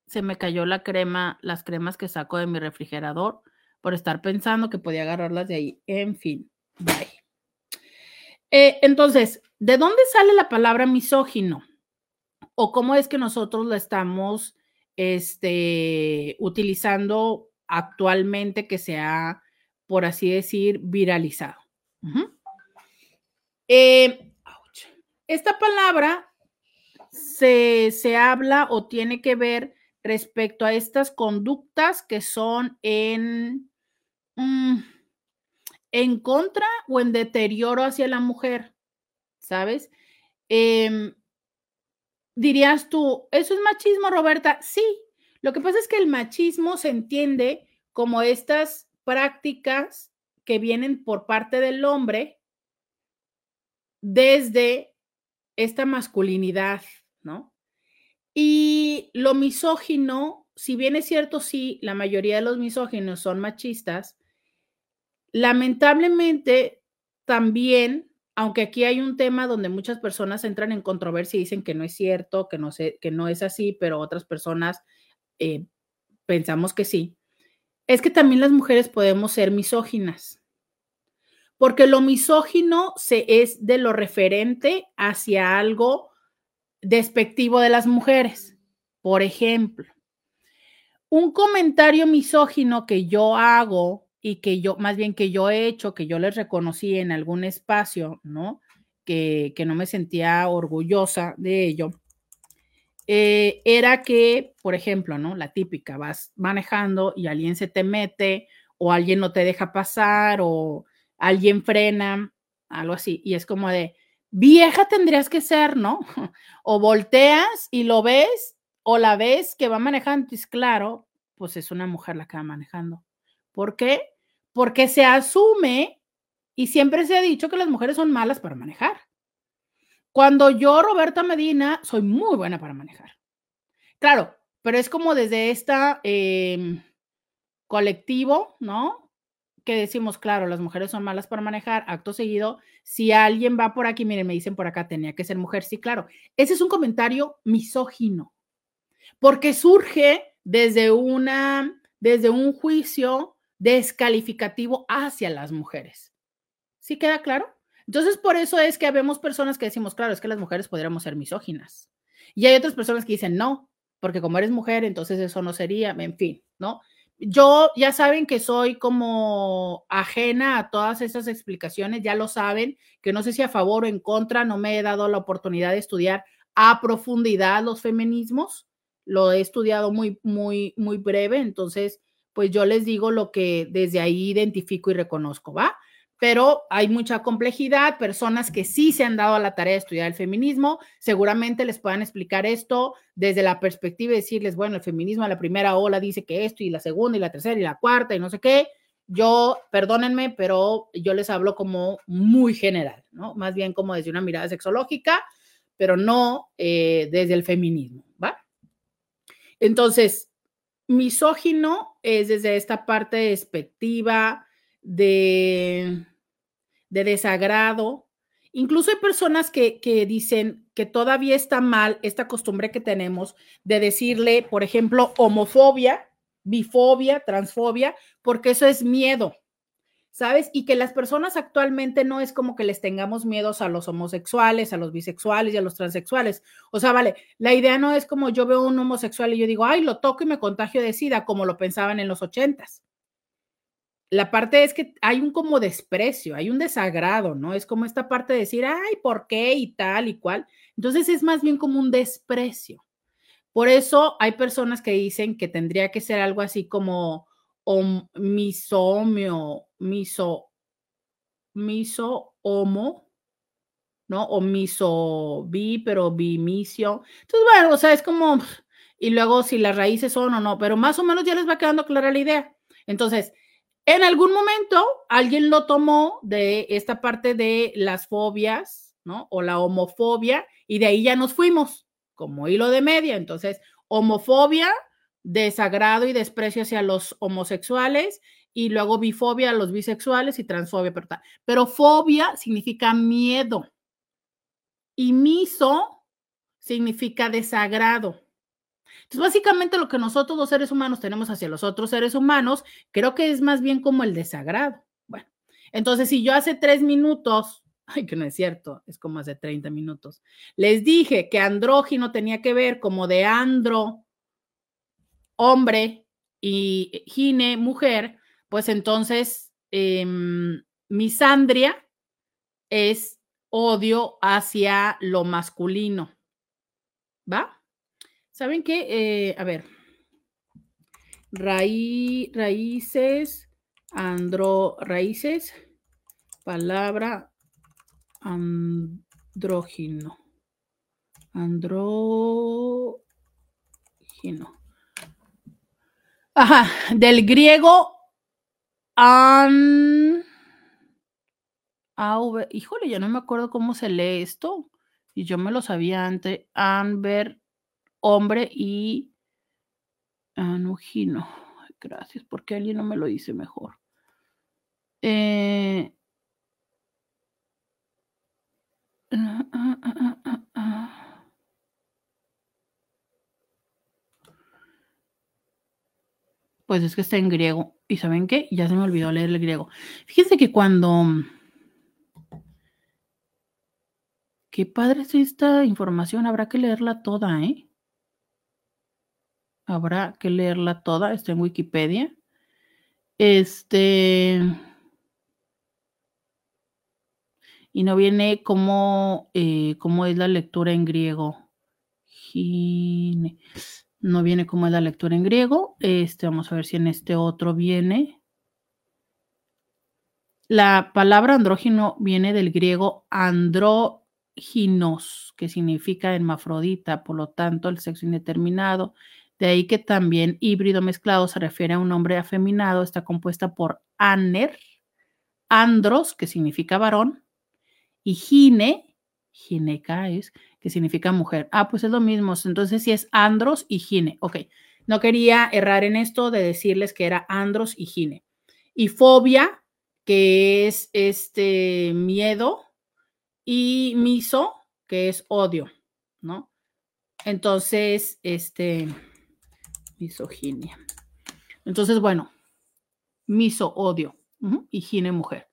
Se me cayó la crema, las cremas que saco de mi refrigerador por estar pensando que podía agarrarlas de ahí. En fin, bye. Eh, entonces, ¿de dónde sale la palabra misógino? ¿O cómo es que nosotros la estamos este, utilizando actualmente que se ha, por así decir, viralizado? Eh, esta palabra se, se, habla o tiene que ver respecto a estas conductas que son en... Mm, en contra o en deterioro hacia la mujer, ¿sabes? Em, dirías tú, ¿eso es machismo, Roberta? Sí, lo que pasa es que el machismo se entiende como estas prácticas que vienen por parte del hombre desde esta masculinidad, ¿no? Y lo misógino, si bien es cierto, sí, la mayoría de los misóginos son machistas, Lamentablemente, también, aunque aquí hay un tema donde muchas personas entran en controversia y dicen que no es cierto, que no, es así, pero otras personas eh, pensamos que sí, es que también las mujeres podemos ser misóginas. Porque lo misógino se es de lo referente hacia algo despectivo de las mujeres. Por ejemplo, un comentario misógino que yo hago y que yo, más bien que yo he hecho, que yo les reconocí en algún espacio, ¿no? Que, no me sentía orgullosa de ello, eh, era que, por ejemplo, ¿no? La típica, vas manejando y alguien se te mete o alguien no te deja pasar o alguien frena, algo así, y es como de, vieja tendrías que ser, ¿no? O volteas y lo ves o la ves que va manejando, es claro, pues es una mujer la que va manejando. ¿Por qué? Porque se asume y siempre se ha dicho que las mujeres son malas para manejar. Cuando yo, Roberta Medina, soy muy buena para manejar. Claro, pero es como desde esta, em, colectivo, ¿no? Que decimos, claro, las mujeres son malas para manejar, acto seguido, si alguien va por aquí, miren, me dicen por acá, tenía que ser mujer, sí, claro. Ese es un comentario misógino, porque surge desde una, desde un juicio descalificativo hacia las mujeres. ¿Sí queda claro? Entonces, por eso es que habemos personas que decimos, claro, es que las mujeres podríamos ser misóginas. Y hay otras personas que dicen, no, porque como eres mujer, entonces eso no sería, en fin, ¿no? Yo ya saben que soy como ajena a todas esas explicaciones, ya lo saben, que no sé si a favor o en contra, no me he dado la oportunidad de estudiar a profundidad los feminismos, lo he estudiado muy, muy, muy breve, entonces, pues yo les digo lo que desde ahí identifico y reconozco, ¿va? pero hay mucha complejidad, personas que sí se han dado a la tarea de estudiar el feminismo, seguramente les puedan explicar esto desde la perspectiva de decirles, bueno, el feminismo a la primera ola dice que esto y la segunda y la tercera y la cuarta y no sé qué. Yo, perdónenme, pero yo les hablo como muy general, ¿no? Más bien como desde una mirada sexológica, pero no eh, desde el feminismo, ¿va? Entonces, misógino es desde esta parte despectiva, de, de desagrado. Incluso hay personas que, que, dicen que todavía está mal esta costumbre que tenemos de decirle, por ejemplo, homofobia, bifobia, transfobia, porque eso es miedo, ¿sabes? Y que las personas actualmente no es como que les tengamos miedos a los homosexuales, a los bisexuales y a los transexuales. O sea, vale, la idea no es como yo veo un homosexual y yo digo, ay, lo toco y me contagio de SIDA, como lo pensaban en los ochentas la parte es que hay un como desprecio, hay un desagrado, ¿no? Es como esta parte de decir, ay, ¿por qué? y tal y cual. Entonces es más bien como un desprecio. Por eso hay personas que dicen que tendría que ser algo así como misomio, miso, miso homo, ¿no? O miso bi, pero bimisio. Entonces, bueno, o sea, es como, y luego si las raíces son o no, pero más o menos ya les va quedando clara la idea. Entonces, en algún momento alguien lo tomó de esta parte de las fobias, ¿no? O la homofobia, y de ahí ya nos fuimos como hilo de media. Entonces, homofobia, desagrado y desprecio hacia los homosexuales, y luego bifobia a los bisexuales y transfobia. Pero, pero fobia significa miedo. Y miso significa desagrado. Entonces, básicamente lo que nosotros los seres humanos tenemos hacia los otros seres humanos, creo que es más bien como el desagrado. Bueno, entonces si yo hace tres minutos, ay, que no es cierto, es como hace 30 minutos, les dije que andrógino tenía que ver como de andro, hombre, y gine, mujer, pues entonces em, misandria es odio hacia lo masculino. ¿Va? ¿Saben qué? Eh, a ver. raíces, andro, raíces, palabra andrógino. Andrógino. Ajá, del griego an. híjole, ya no me acuerdo cómo se lee esto. Y yo me lo sabía antes. Anver hombre y anugino. Gracias, porque alguien no me lo dice mejor. Eh, pues es que está en griego. ¿Y saben qué? Ya se me olvidó leer el griego. Fíjense que cuando... Qué padre es esta información, habrá que leerla toda, ¿eh? habrá que leerla toda, está en Wikipedia. Este. Y no viene cómo, eh, cómo es la lectura en griego. No viene cómo es la lectura en griego. Este, vamos a ver si en este otro viene. La palabra andrógino viene del griego andróginos, que significa hermafrodita, por lo tanto, el sexo indeterminado. De ahí que también híbrido mezclado se refiere a un hombre afeminado, está compuesta por aner, andros, que significa varón, y gine, gineca es, que significa mujer. Ah, pues es lo mismo. Entonces sí es andros y gine. Ok. no quería errar en esto de decirles que era andros y gine. Y fobia, que es este miedo, y miso, que es odio, ¿no? Entonces, este, misoginia. Entonces, bueno, miso, odio, y gine, mujer.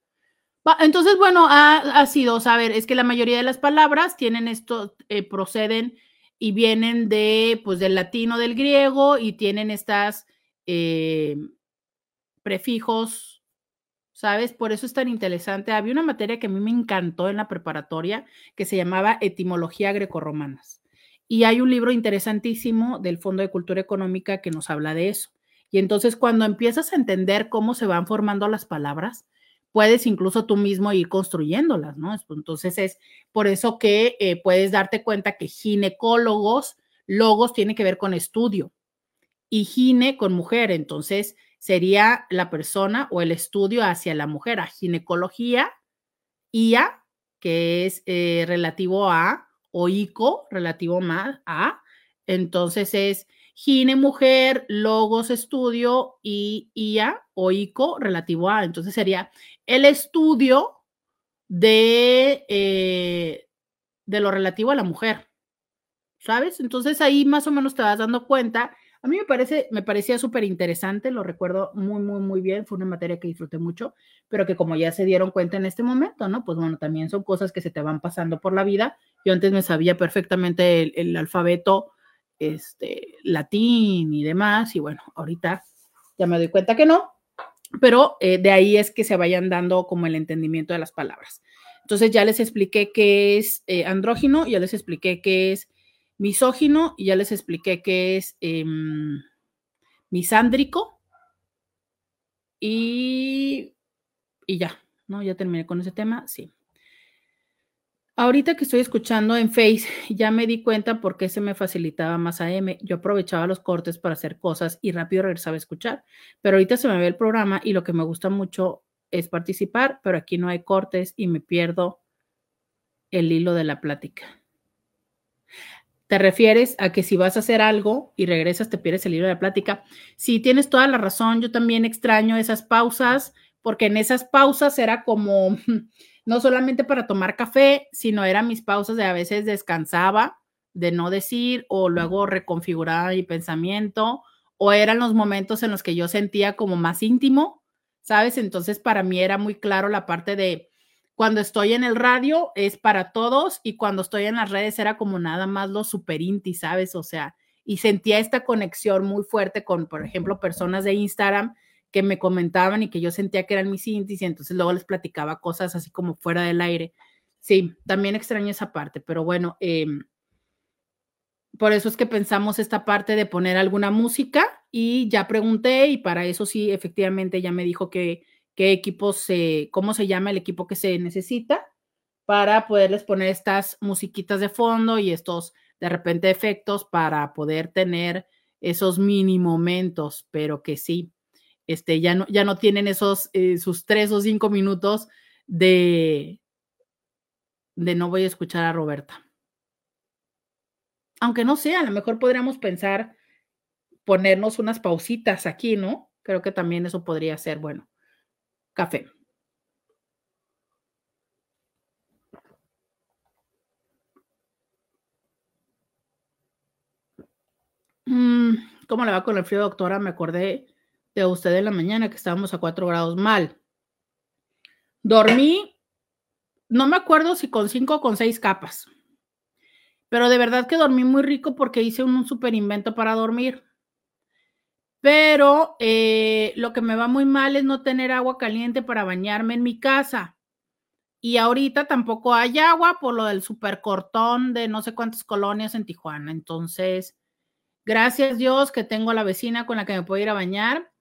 Entonces, bueno, ha, sido, saber, es que la mayoría de las palabras tienen esto, eh, proceden y vienen de, pues, del latino, del griego y tienen estas eh, prefijos, ¿sabes? Por eso es tan interesante. Había una materia que a mí me encantó en la preparatoria que se llamaba Etimología Grecorromanas. Y hay un libro interesantísimo del Fondo de Cultura Económica que nos habla de eso. Y entonces cuando empiezas a entender cómo se van formando las palabras, puedes incluso tú mismo ir construyéndolas, ¿no? Entonces es por eso que eh, puedes darte cuenta que ginecólogos, logos tiene que ver con estudio y gine con mujer, entonces sería la persona o el estudio hacia la mujer, a ginecología, IA, que es eh, relativo a, o ICO, relativo más a, entonces es Gine mujer, logos estudio y IA o ICO relativo a. Entonces sería el estudio de, eh, de lo relativo a la mujer. ¿Sabes? Entonces ahí más o menos te vas dando cuenta. A mí me parece, me parecía súper interesante, lo recuerdo muy, muy, muy bien. Fue una materia que disfruté mucho, pero que como ya se dieron cuenta en este momento, ¿no? Pues bueno, también son cosas que se te van pasando por la vida. Yo antes me sabía perfectamente el alfabeto este, latín y demás, y bueno, ahorita ya me doy cuenta que no, pero eh, de ahí es que se vayan dando como el entendimiento de las palabras. Entonces ya les expliqué qué es eh, andrógino, ya les expliqué qué es misógino y ya les expliqué qué es em, misándrico y, y ya, ¿no? Ya terminé con ese tema, sí. Ahorita que estoy escuchando en Face, ya me di cuenta por qué se me facilitaba más AM. Yo aprovechaba los cortes para hacer cosas y rápido regresaba a escuchar. Pero ahorita se me ve el programa y lo que me gusta mucho es participar, pero aquí no hay cortes y me pierdo el hilo de la plática. ¿Te refieres a que si vas a hacer algo y regresas te pierdes el hilo de la plática? Sí, tienes toda la razón. Yo también extraño esas pausas porque en esas pausas era como no solamente para tomar café, sino eran mis pausas de a veces descansaba de no decir o luego reconfiguraba mi pensamiento o eran los momentos en los que yo sentía como más íntimo, ¿sabes? Entonces para mí era muy claro la parte de cuando estoy en el radio es para todos y cuando estoy en las redes era como nada más lo super inti, ¿sabes? O sea, y sentía esta conexión muy fuerte con, por ejemplo, personas de Instagram que me comentaban y que yo sentía que eran mis índices y entonces luego les platicaba cosas así como fuera del aire. Sí, también extraño esa parte, pero bueno, em, por eso es que pensamos esta parte de poner alguna música y ya pregunté y para eso sí, efectivamente ya me dijo que qué equipo se, cómo se llama el equipo que se necesita para poderles poner estas musiquitas de fondo y estos de repente efectos para poder tener esos mini momentos, pero que sí, este, ya, no, ya no tienen esos, eh, sus tres o cinco minutos de, de no voy a escuchar a Roberta. Aunque no sé, a lo mejor podríamos pensar ponernos unas pausitas aquí, ¿no? Creo que también eso podría ser, bueno, café. Mm, ¿Cómo le va con el frío, doctora? Me acordé de usted en la mañana que estábamos a 4 grados mal. Dormí, no me acuerdo si con 5 o con 6 capas, pero de verdad que dormí muy rico porque hice un, super invento para dormir. Pero eh, lo que me va muy mal es no tener agua caliente para bañarme en mi casa. Y ahorita tampoco hay agua por lo del super cortón de no sé cuántas colonias en Tijuana. Entonces, gracias Dios que tengo a la vecina con la que me puedo ir a bañar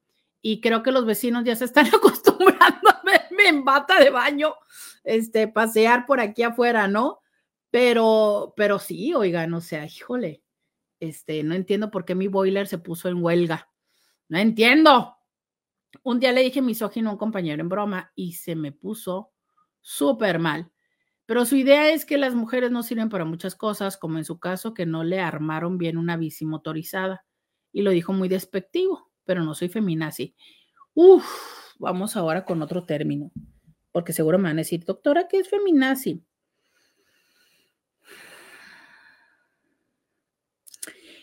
y creo que los vecinos ya se están acostumbrando a verme en bata de baño, este, pasear por aquí afuera, ¿no? Pero, pero sí, oigan, o sea, híjole, este, no entiendo por qué mi boiler se puso en huelga. No entiendo. Un día le dije misógino a un compañero en broma y se me puso súper mal. Pero su idea es que las mujeres no sirven para muchas cosas, como en su caso que no le armaron bien una bici motorizada y lo dijo muy despectivo, pero no soy feminazi. Uf, vamos ahora con otro término, porque seguro me van a decir, doctora, ¿qué es feminazi?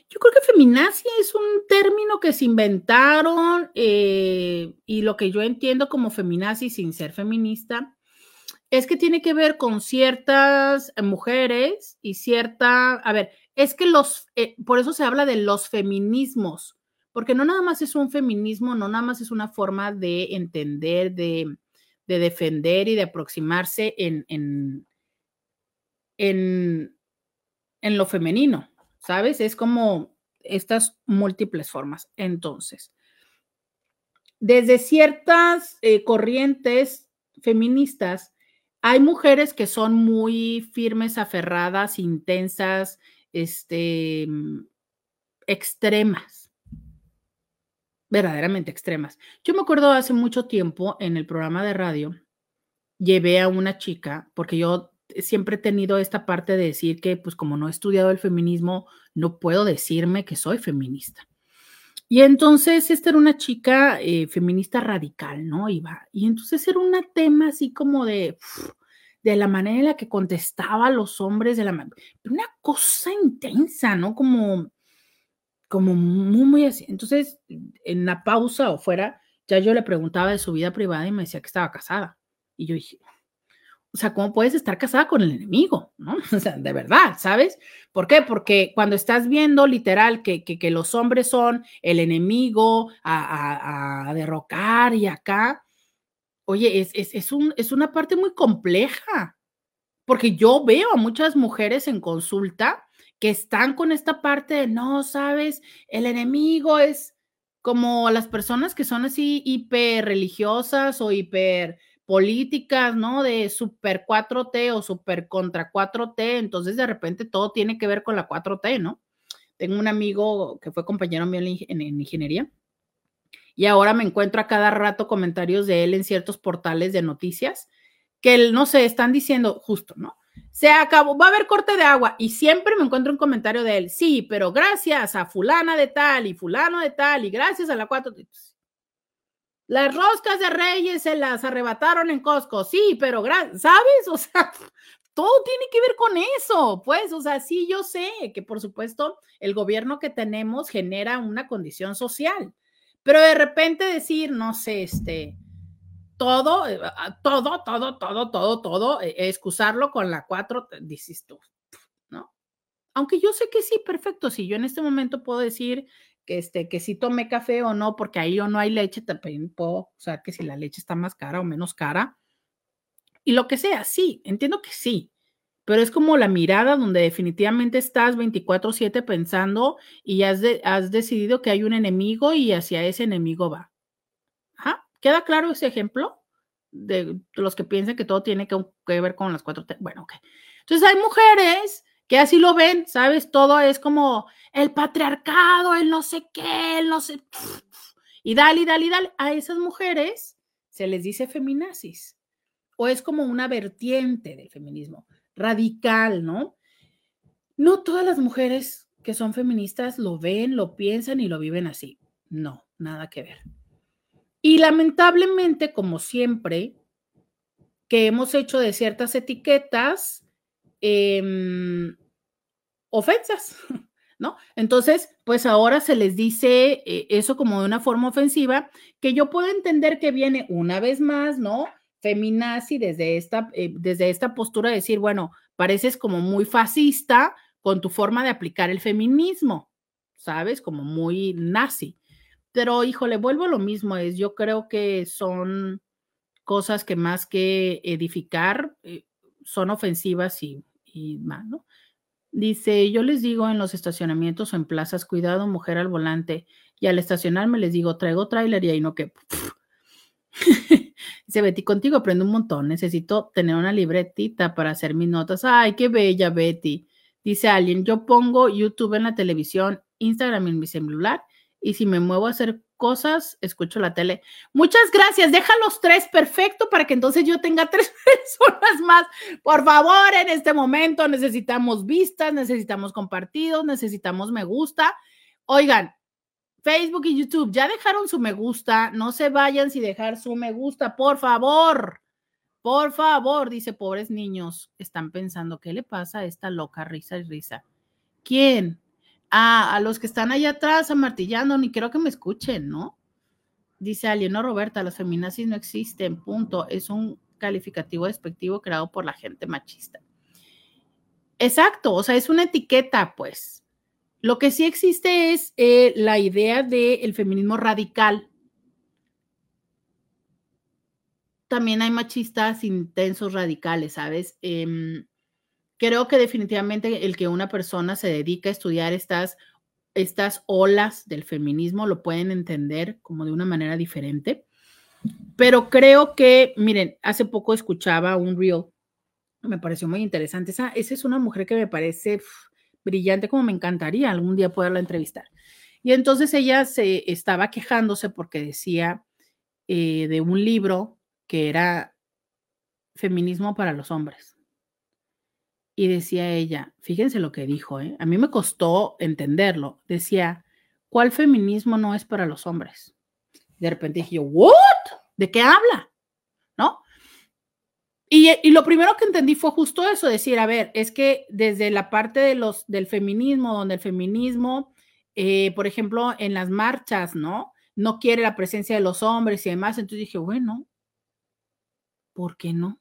Yo creo que feminazi es un término que se inventaron eh, y lo que yo entiendo como feminazi sin ser feminista es que tiene que ver con ciertas mujeres y cierta, a ver, es que los, eh, por eso se habla de los feminismos, porque no nada más es un feminismo, no nada más es una forma de entender, de, defender y de aproximarse en, en, en, en lo femenino, ¿sabes? Es como estas múltiples formas. Entonces, desde ciertas eh, corrientes feministas, hay mujeres que son muy firmes, aferradas, intensas, este, extremas, verdaderamente extremas. Yo me acuerdo hace mucho tiempo en el programa de radio, llevé a una chica, porque yo siempre he tenido esta parte de decir que, pues como no he estudiado el feminismo, no puedo decirme que soy feminista. Y entonces esta era una chica eh, feminista radical, ¿no? Iba. Y entonces era un tema así como de, de la manera en la que contestaba a los hombres, de la una cosa intensa, ¿no? Como, como muy, muy así. Entonces, en la pausa o fuera, ya yo le preguntaba de su vida privada y me decía que estaba casada. Y yo dije, o sea, ¿cómo puedes estar casada con el enemigo? ¿No? O sea, de verdad, ¿sabes? ¿Por qué? Porque cuando estás viendo literal que, que, los hombres son el enemigo a, a derrocar y acá, Oye, es, es, un, es una parte muy compleja, porque yo veo a muchas mujeres en consulta que están con esta parte de, no, sabes, el enemigo es como las personas que son así hiper religiosas o hiper políticas, ¿no? De super 4T o super contra 4T, entonces de repente todo tiene que ver con la 4T, ¿no? Tengo un amigo que fue compañero mío en ingeniería y ahora me encuentro a cada rato comentarios de él en ciertos portales de noticias que, no sé, están diciendo justo, ¿no? Se acabó, va a haber corte de agua y siempre me encuentro un comentario de él, sí, pero gracias a fulana de tal y fulano de tal y gracias a la cuatro. Las roscas de Reyes se las arrebataron en Costco, sí, pero ¿sabes? O sea, todo tiene que ver con eso, pues, o sea, sí, yo sé que por supuesto el gobierno que tenemos genera una condición social, pero de repente decir, no sé, este, todo, eh, todo, todo, todo, todo, todo, eh, excusarlo con la cuatro, dices tú, ¿no? Aunque yo sé que sí, perfecto, si yo en este momento puedo decir que, este, que si tomé café o no, porque ahí o no hay leche, también puedo, o sea, que si la leche está más cara o menos cara, y lo que sea, sí, entiendo que sí, pero es como la mirada donde definitivamente estás 24/7 pensando y has, has decidido que hay un enemigo y hacia ese enemigo va. ¿Queda claro ese ejemplo? De, los que piensan que todo tiene que, ver con las cuatro. Bueno, ok. Entonces hay mujeres que así lo ven, ¿sabes? Todo es como el patriarcado, el no sé qué, el no sé. Y dale, dale, dale. A esas mujeres se les dice feminazis. O es como una vertiente del feminismo radical, ¿no? No todas las mujeres que son feministas lo ven, lo piensan y lo viven así. No, nada que ver. Y lamentablemente, como siempre, que hemos hecho de ciertas etiquetas em, ofensas, ¿no? Entonces, pues ahora se les dice eh, eso como de una forma ofensiva, que yo puedo entender que viene una vez más, ¿no? feminazi desde esta, eh, desde esta postura de decir, bueno, pareces como muy fascista con tu forma de aplicar el feminismo, ¿sabes? Como muy nazi. Pero, híjole, vuelvo a lo mismo, es yo creo que son cosas que más que edificar eh, son ofensivas y, y más. Dice, yo les digo en los estacionamientos o en plazas, cuidado, mujer al volante, y al estacionarme les digo, traigo trailer y ahí no que... Dice Betty, contigo aprendo un montón. Necesito tener una libretita para hacer mis notas. Ay, qué bella, Betty. Dice alguien, yo pongo YouTube en la televisión, Instagram en mi celular y si me muevo a hacer cosas, escucho la tele. Muchas gracias. Deja los tres, perfecto, para que entonces yo tenga tres personas más. Por favor, en este momento necesitamos vistas, necesitamos compartidos, necesitamos me gusta. Oigan, Facebook y YouTube, ya dejaron su me gusta, no se vayan sin dejar su me gusta, por favor. Por favor, dice, pobres niños, están pensando, ¿qué le pasa a esta loca risa y risa? ¿Quién? A los que están allá atrás amartillando, ni quiero que me escuchen, ¿no? Dice Alieno Roberta, las feminazis no existen, punto. Es un calificativo despectivo creado por la gente machista. Exacto, o sea, es una etiqueta, pues. Lo que sí existe es eh, la idea del feminismo radical. También hay machistas intensos radicales, ¿sabes? Em, creo que definitivamente el que una persona se dedica a estudiar estas, estas olas del feminismo lo pueden entender como de una manera diferente. Pero creo que, miren, hace poco escuchaba un reel, me pareció muy interesante. Esa, esa es una mujer que me parece brillante, como me encantaría algún día poderla entrevistar. Y entonces ella se estaba quejándose porque decía eh, de un libro que era Feminismo para los hombres. Y decía ella, fíjense lo que dijo, ¿eh? a mí me costó entenderlo. Decía, ¿cuál feminismo no es para los hombres? De repente dije yo, ¿what? ¿De qué habla? ¿No? Y, lo primero que entendí fue justo eso, decir, a ver, es que desde la parte de los, del feminismo, donde el feminismo, eh, por ejemplo, en las marchas, ¿no? No quiere la presencia de los hombres y demás. Entonces dije, bueno, ¿por qué no?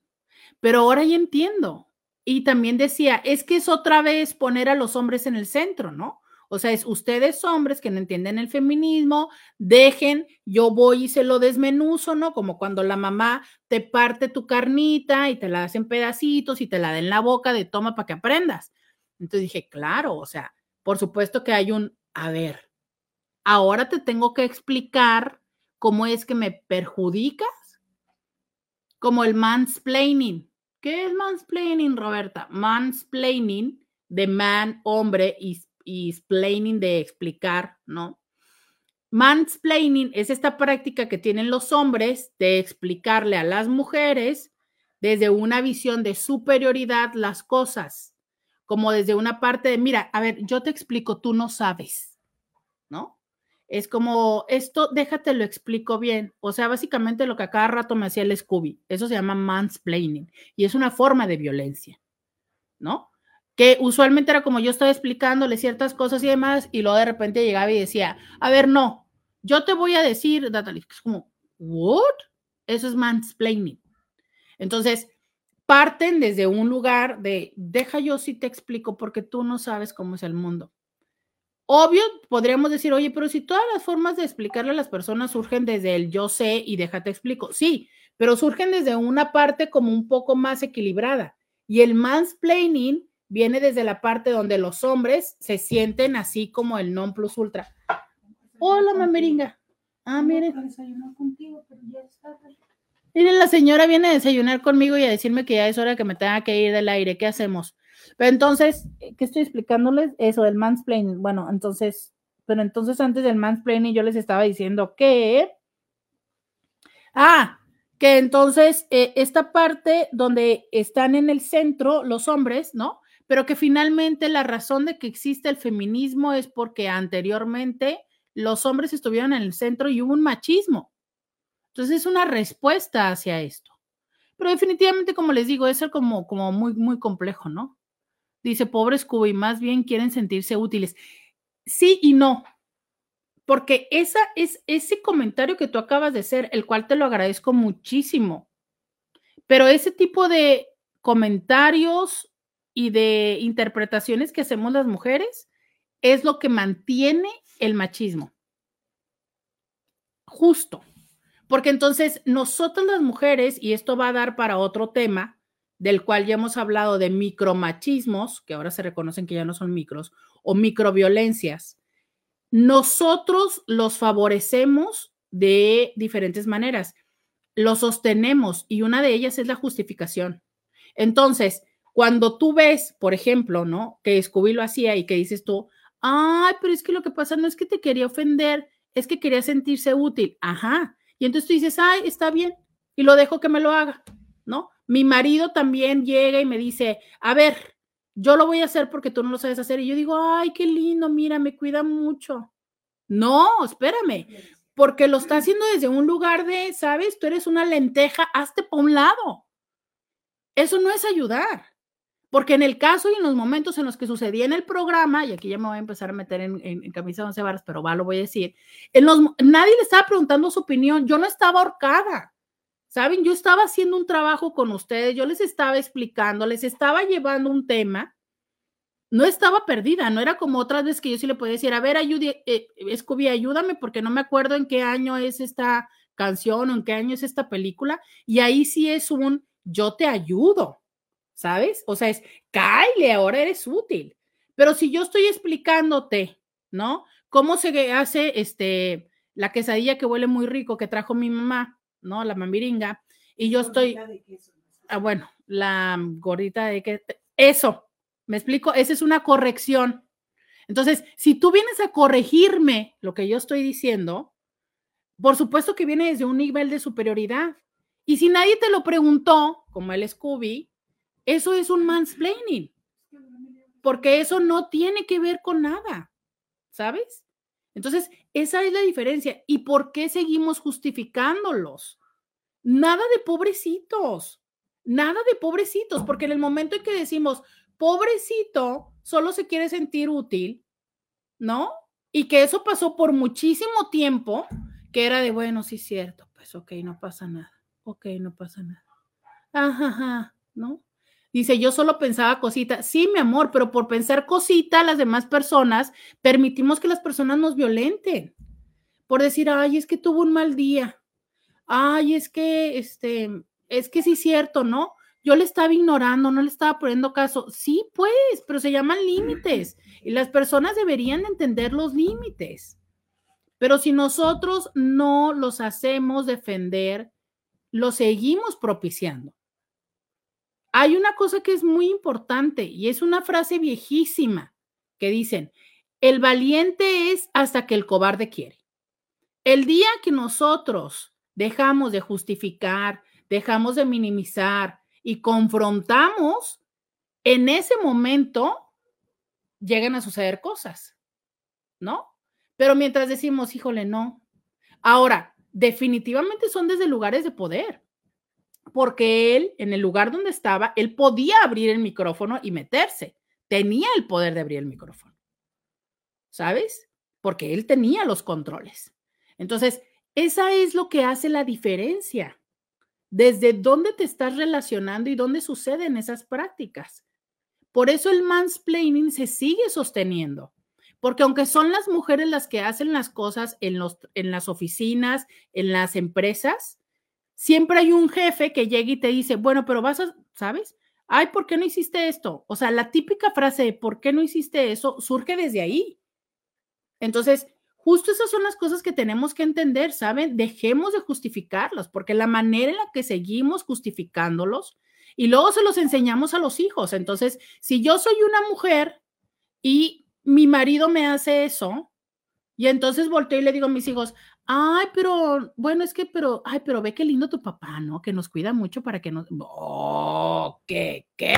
Pero ahora ya entiendo. Y también decía, es que es otra vez poner a los hombres en el centro, ¿no? O sea, es ustedes hombres que no entienden el feminismo, dejen, yo voy y se lo desmenuzo, ¿no? Como cuando la mamá te parte tu carnita y te la hacen pedacitos y te la da en la boca de toma para que aprendas. Entonces dije, claro, o sea, por supuesto que hay un, a ver, ahora te tengo que explicar cómo es que me perjudicas, como el mansplaining. ¿Qué es mansplaining, Roberta? Mansplaining de man, hombre y y explaining de explicar, ¿no? Mansplaining es esta práctica que tienen los hombres de explicarle a las mujeres desde una visión de superioridad las cosas, como desde una parte de, mira, a ver, yo te explico, tú no sabes, ¿no? Es como, esto, déjate lo explico bien. O sea, básicamente lo que a cada rato me hacía el Scooby, eso se llama mansplaining y es una forma de violencia, ¿no? que usualmente era como yo estaba explicándole ciertas cosas y demás, y luego de repente llegaba y decía, a ver, no, yo te voy a decir, es como, ¿what? Eso es mansplaining. Entonces, parten desde un lugar de, deja yo si te explico porque tú no sabes cómo es el mundo. Obvio, podríamos decir, oye, pero si todas las formas de explicarle a las personas surgen desde el yo sé y déjate explico. Sí, pero surgen desde una parte como un poco más equilibrada. Y el mansplaining viene desde la parte donde los hombres se sienten así como el non plus ultra. Hola, mameringa. Ah, miren. Miren, la señora viene a desayunar conmigo y a decirme que ya es hora que me tenga que ir del aire. ¿Qué hacemos? Pero entonces, ¿qué estoy explicándoles? Eso, el mansplaining. Bueno, entonces, pero entonces antes del mansplaining yo les estaba diciendo que... Ah, que entonces eh, esta parte donde están en el centro los hombres, ¿no? pero que finalmente la razón de que existe el feminismo es porque anteriormente los hombres estuvieron en el centro y hubo un machismo. Entonces es una respuesta hacia esto. Pero definitivamente, como les digo, es como, como muy, muy complejo, ¿no? Dice, pobres y más bien quieren sentirse útiles. Sí y no, porque esa es ese comentario que tú acabas de hacer, el cual te lo agradezco muchísimo. Pero ese tipo de comentarios y de interpretaciones que hacemos las mujeres es lo que mantiene el machismo. Justo. Porque entonces nosotros las mujeres, y esto va a dar para otro tema, del cual ya hemos hablado de micromachismos, que ahora se reconocen que ya no son micros, o microviolencias, nosotros los favorecemos de diferentes maneras. Los sostenemos y una de ellas es la justificación. Entonces, cuando tú ves, por ejemplo, ¿no? Que Scooby lo hacía y que dices tú, ay, pero es que lo que pasa no es que te quería ofender, es que quería sentirse útil. Ajá. Y entonces tú dices, ay, está bien, y lo dejo que me lo haga, ¿no? Mi marido también llega y me dice, a ver, yo lo voy a hacer porque tú no lo sabes hacer. Y yo digo, ay, qué lindo, mira, me cuida mucho, No, espérame, porque lo está haciendo desde un lugar de, ¿sabes? Tú eres una lenteja, hazte para un lado. Eso no es ayudar. Porque en el caso y en los momentos en los que sucedía en el programa, y aquí ya me voy a empezar a meter en, en, camisa de once varas, pero va, lo voy a decir, en los, nadie le estaba preguntando su opinión, yo no estaba ahorcada, ¿saben? Yo estaba haciendo un trabajo con ustedes, yo les estaba explicando, les estaba llevando un tema, no estaba perdida, no era como otras veces que yo sí le podía decir, a ver, ayude, eh, ayúdame, porque no me acuerdo en qué año es esta canción o en qué año es esta película, y ahí sí es un yo te ayudo, ¿sabes? O sea, es, Kyle, ahora eres útil. Pero si yo estoy explicándote, ¿no? ¿Cómo se hace este, la quesadilla que huele muy rico que trajo mi mamá, ¿no? La mamiringa. Y yo estoy... Ah, bueno, la gordita de que... Eso, ¿me explico? Esa es una corrección. Entonces, si tú vienes a corregirme lo que yo estoy diciendo, por supuesto que viene desde un nivel de superioridad. Y si nadie te lo preguntó, como el Scooby, eso es un mansplaining, porque eso no tiene que ver con nada, ¿sabes? Entonces, esa es la diferencia. ¿Y por qué seguimos justificándolos? Nada de pobrecitos, nada de pobrecitos, porque en el momento en que decimos, pobrecito, solo se quiere sentir útil, ¿no? Y que eso pasó por muchísimo tiempo, que era de, bueno, sí, cierto, pues ok, no pasa nada, ok, no pasa nada. Ajá, ajá, ¿no? Dice, yo solo pensaba cosita. Sí, mi amor, pero por pensar cosita, las demás personas permitimos que las personas nos violenten. Por decir, ay, es que tuvo un mal día. Ay, es que, este, es que sí es cierto, ¿no? Yo le estaba ignorando, no le estaba poniendo caso. Sí, pues, pero se llaman límites y las personas deberían entender los límites. Pero si nosotros no los hacemos defender, los seguimos propiciando. Hay una cosa que es muy importante y es una frase viejísima que dicen, el valiente es hasta que el cobarde quiere. El día que nosotros dejamos de justificar, dejamos de minimizar y confrontamos, en ese momento llegan a suceder cosas, ¿no? Pero mientras decimos, híjole, no. Ahora, definitivamente son desde lugares de poder porque él, en el lugar donde estaba, él podía abrir el micrófono y meterse. Tenía el poder de abrir el micrófono. ¿Sabes? Porque él tenía los controles. Entonces, esa es lo que hace la diferencia. Desde dónde te estás relacionando y dónde suceden esas prácticas. Por eso el mansplaining se sigue sosteniendo. Porque aunque son las mujeres las que hacen las cosas en, los, en las oficinas, en las empresas, siempre hay un jefe que llega y te dice, bueno, pero vas a, ¿sabes? Ay, ¿por qué no hiciste esto? O sea, la típica frase de ¿por qué no hiciste eso? surge desde ahí. Entonces, justo esas son las cosas que tenemos que entender, ¿saben? Dejemos de justificarlos, porque la manera en la que seguimos justificándolos y luego se los enseñamos a los hijos. Entonces, si yo soy una mujer y mi marido me hace eso, y entonces volteo y le digo a mis hijos, Ay, pero bueno, es que, pero, ay, pero ve qué lindo tu papá, ¿no? Que nos cuida mucho para que nos. Oh, ¿Qué? ¿Qué?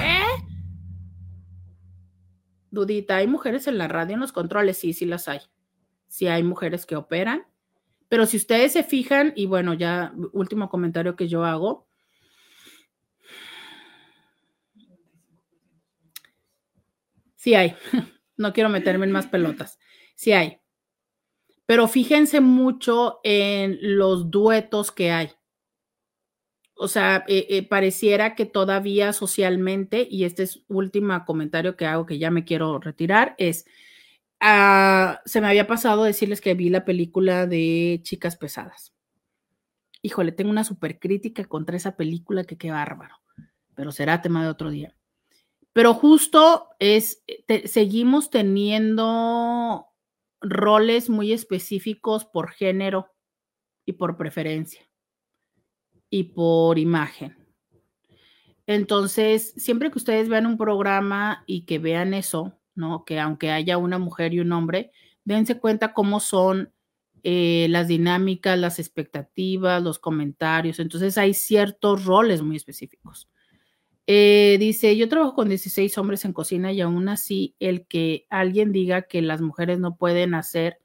Dudita, ¿hay mujeres en la radio en los controles? Sí, sí las hay. Sí hay mujeres que operan. Pero si ustedes se fijan, y bueno, ya último comentario que yo hago. Sí hay. No quiero meterme en más pelotas. Sí hay pero fíjense mucho en los duetos que hay. O sea, eh, eh, pareciera que todavía socialmente, y este es último comentario que hago que ya me quiero retirar, es, ah, se me había pasado decirles que vi la película de Chicas Pesadas. Híjole, tengo una super crítica contra esa película que qué bárbaro, pero será tema de otro día. Pero justo es, seguimos teniendo roles muy específicos por género y por preferencia y por imagen. Entonces, siempre que ustedes vean un programa y que vean eso, ¿no? Que aunque haya una mujer y un hombre, dense cuenta cómo son eh, las dinámicas, las expectativas, los comentarios. Entonces, hay ciertos roles muy específicos. Eh, dice, yo trabajo con 16 hombres en cocina y aún así el que alguien diga que las mujeres no pueden hacer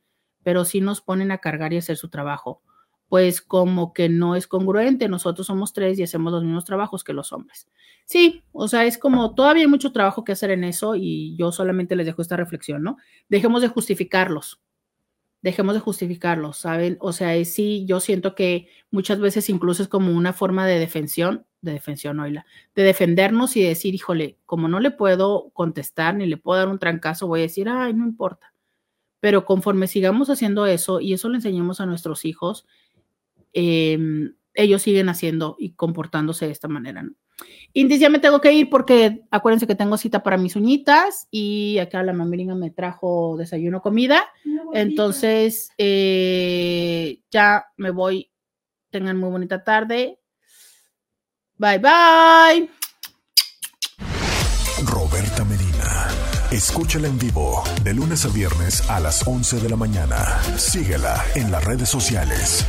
pero sí nos ponen a cargar y hacer su trabajo. Pues como que no es congruente, nosotros somos tres y hacemos los mismos trabajos que los hombres. Sí, o sea, es como todavía hay mucho trabajo que hacer en eso y yo solamente les dejo esta reflexión, ¿no? Dejemos de justificarlos dejemos de justificarlo, ¿saben? O sea, sí, yo siento que muchas veces incluso es como una forma de defensión, de defensión, oíla, de defendernos y decir, híjole, como no le puedo contestar ni le puedo dar un trancazo, voy a decir, ay, no importa. Pero conforme sigamos haciendo eso y eso le enseñamos a nuestros hijos, em, ellos siguen haciendo y comportándose de esta manera, ¿no? Intis, ya me tengo que ir porque acuérdense que tengo cita para mis uñitas y acá la mameringa me trajo desayuno, comida. Entonces, eh, ya me voy. Tengan muy bonita tarde. Bye, bye. Roberta Medina. Escúchala en vivo de lunes a viernes a las 11 de la mañana. Síguela en las redes sociales.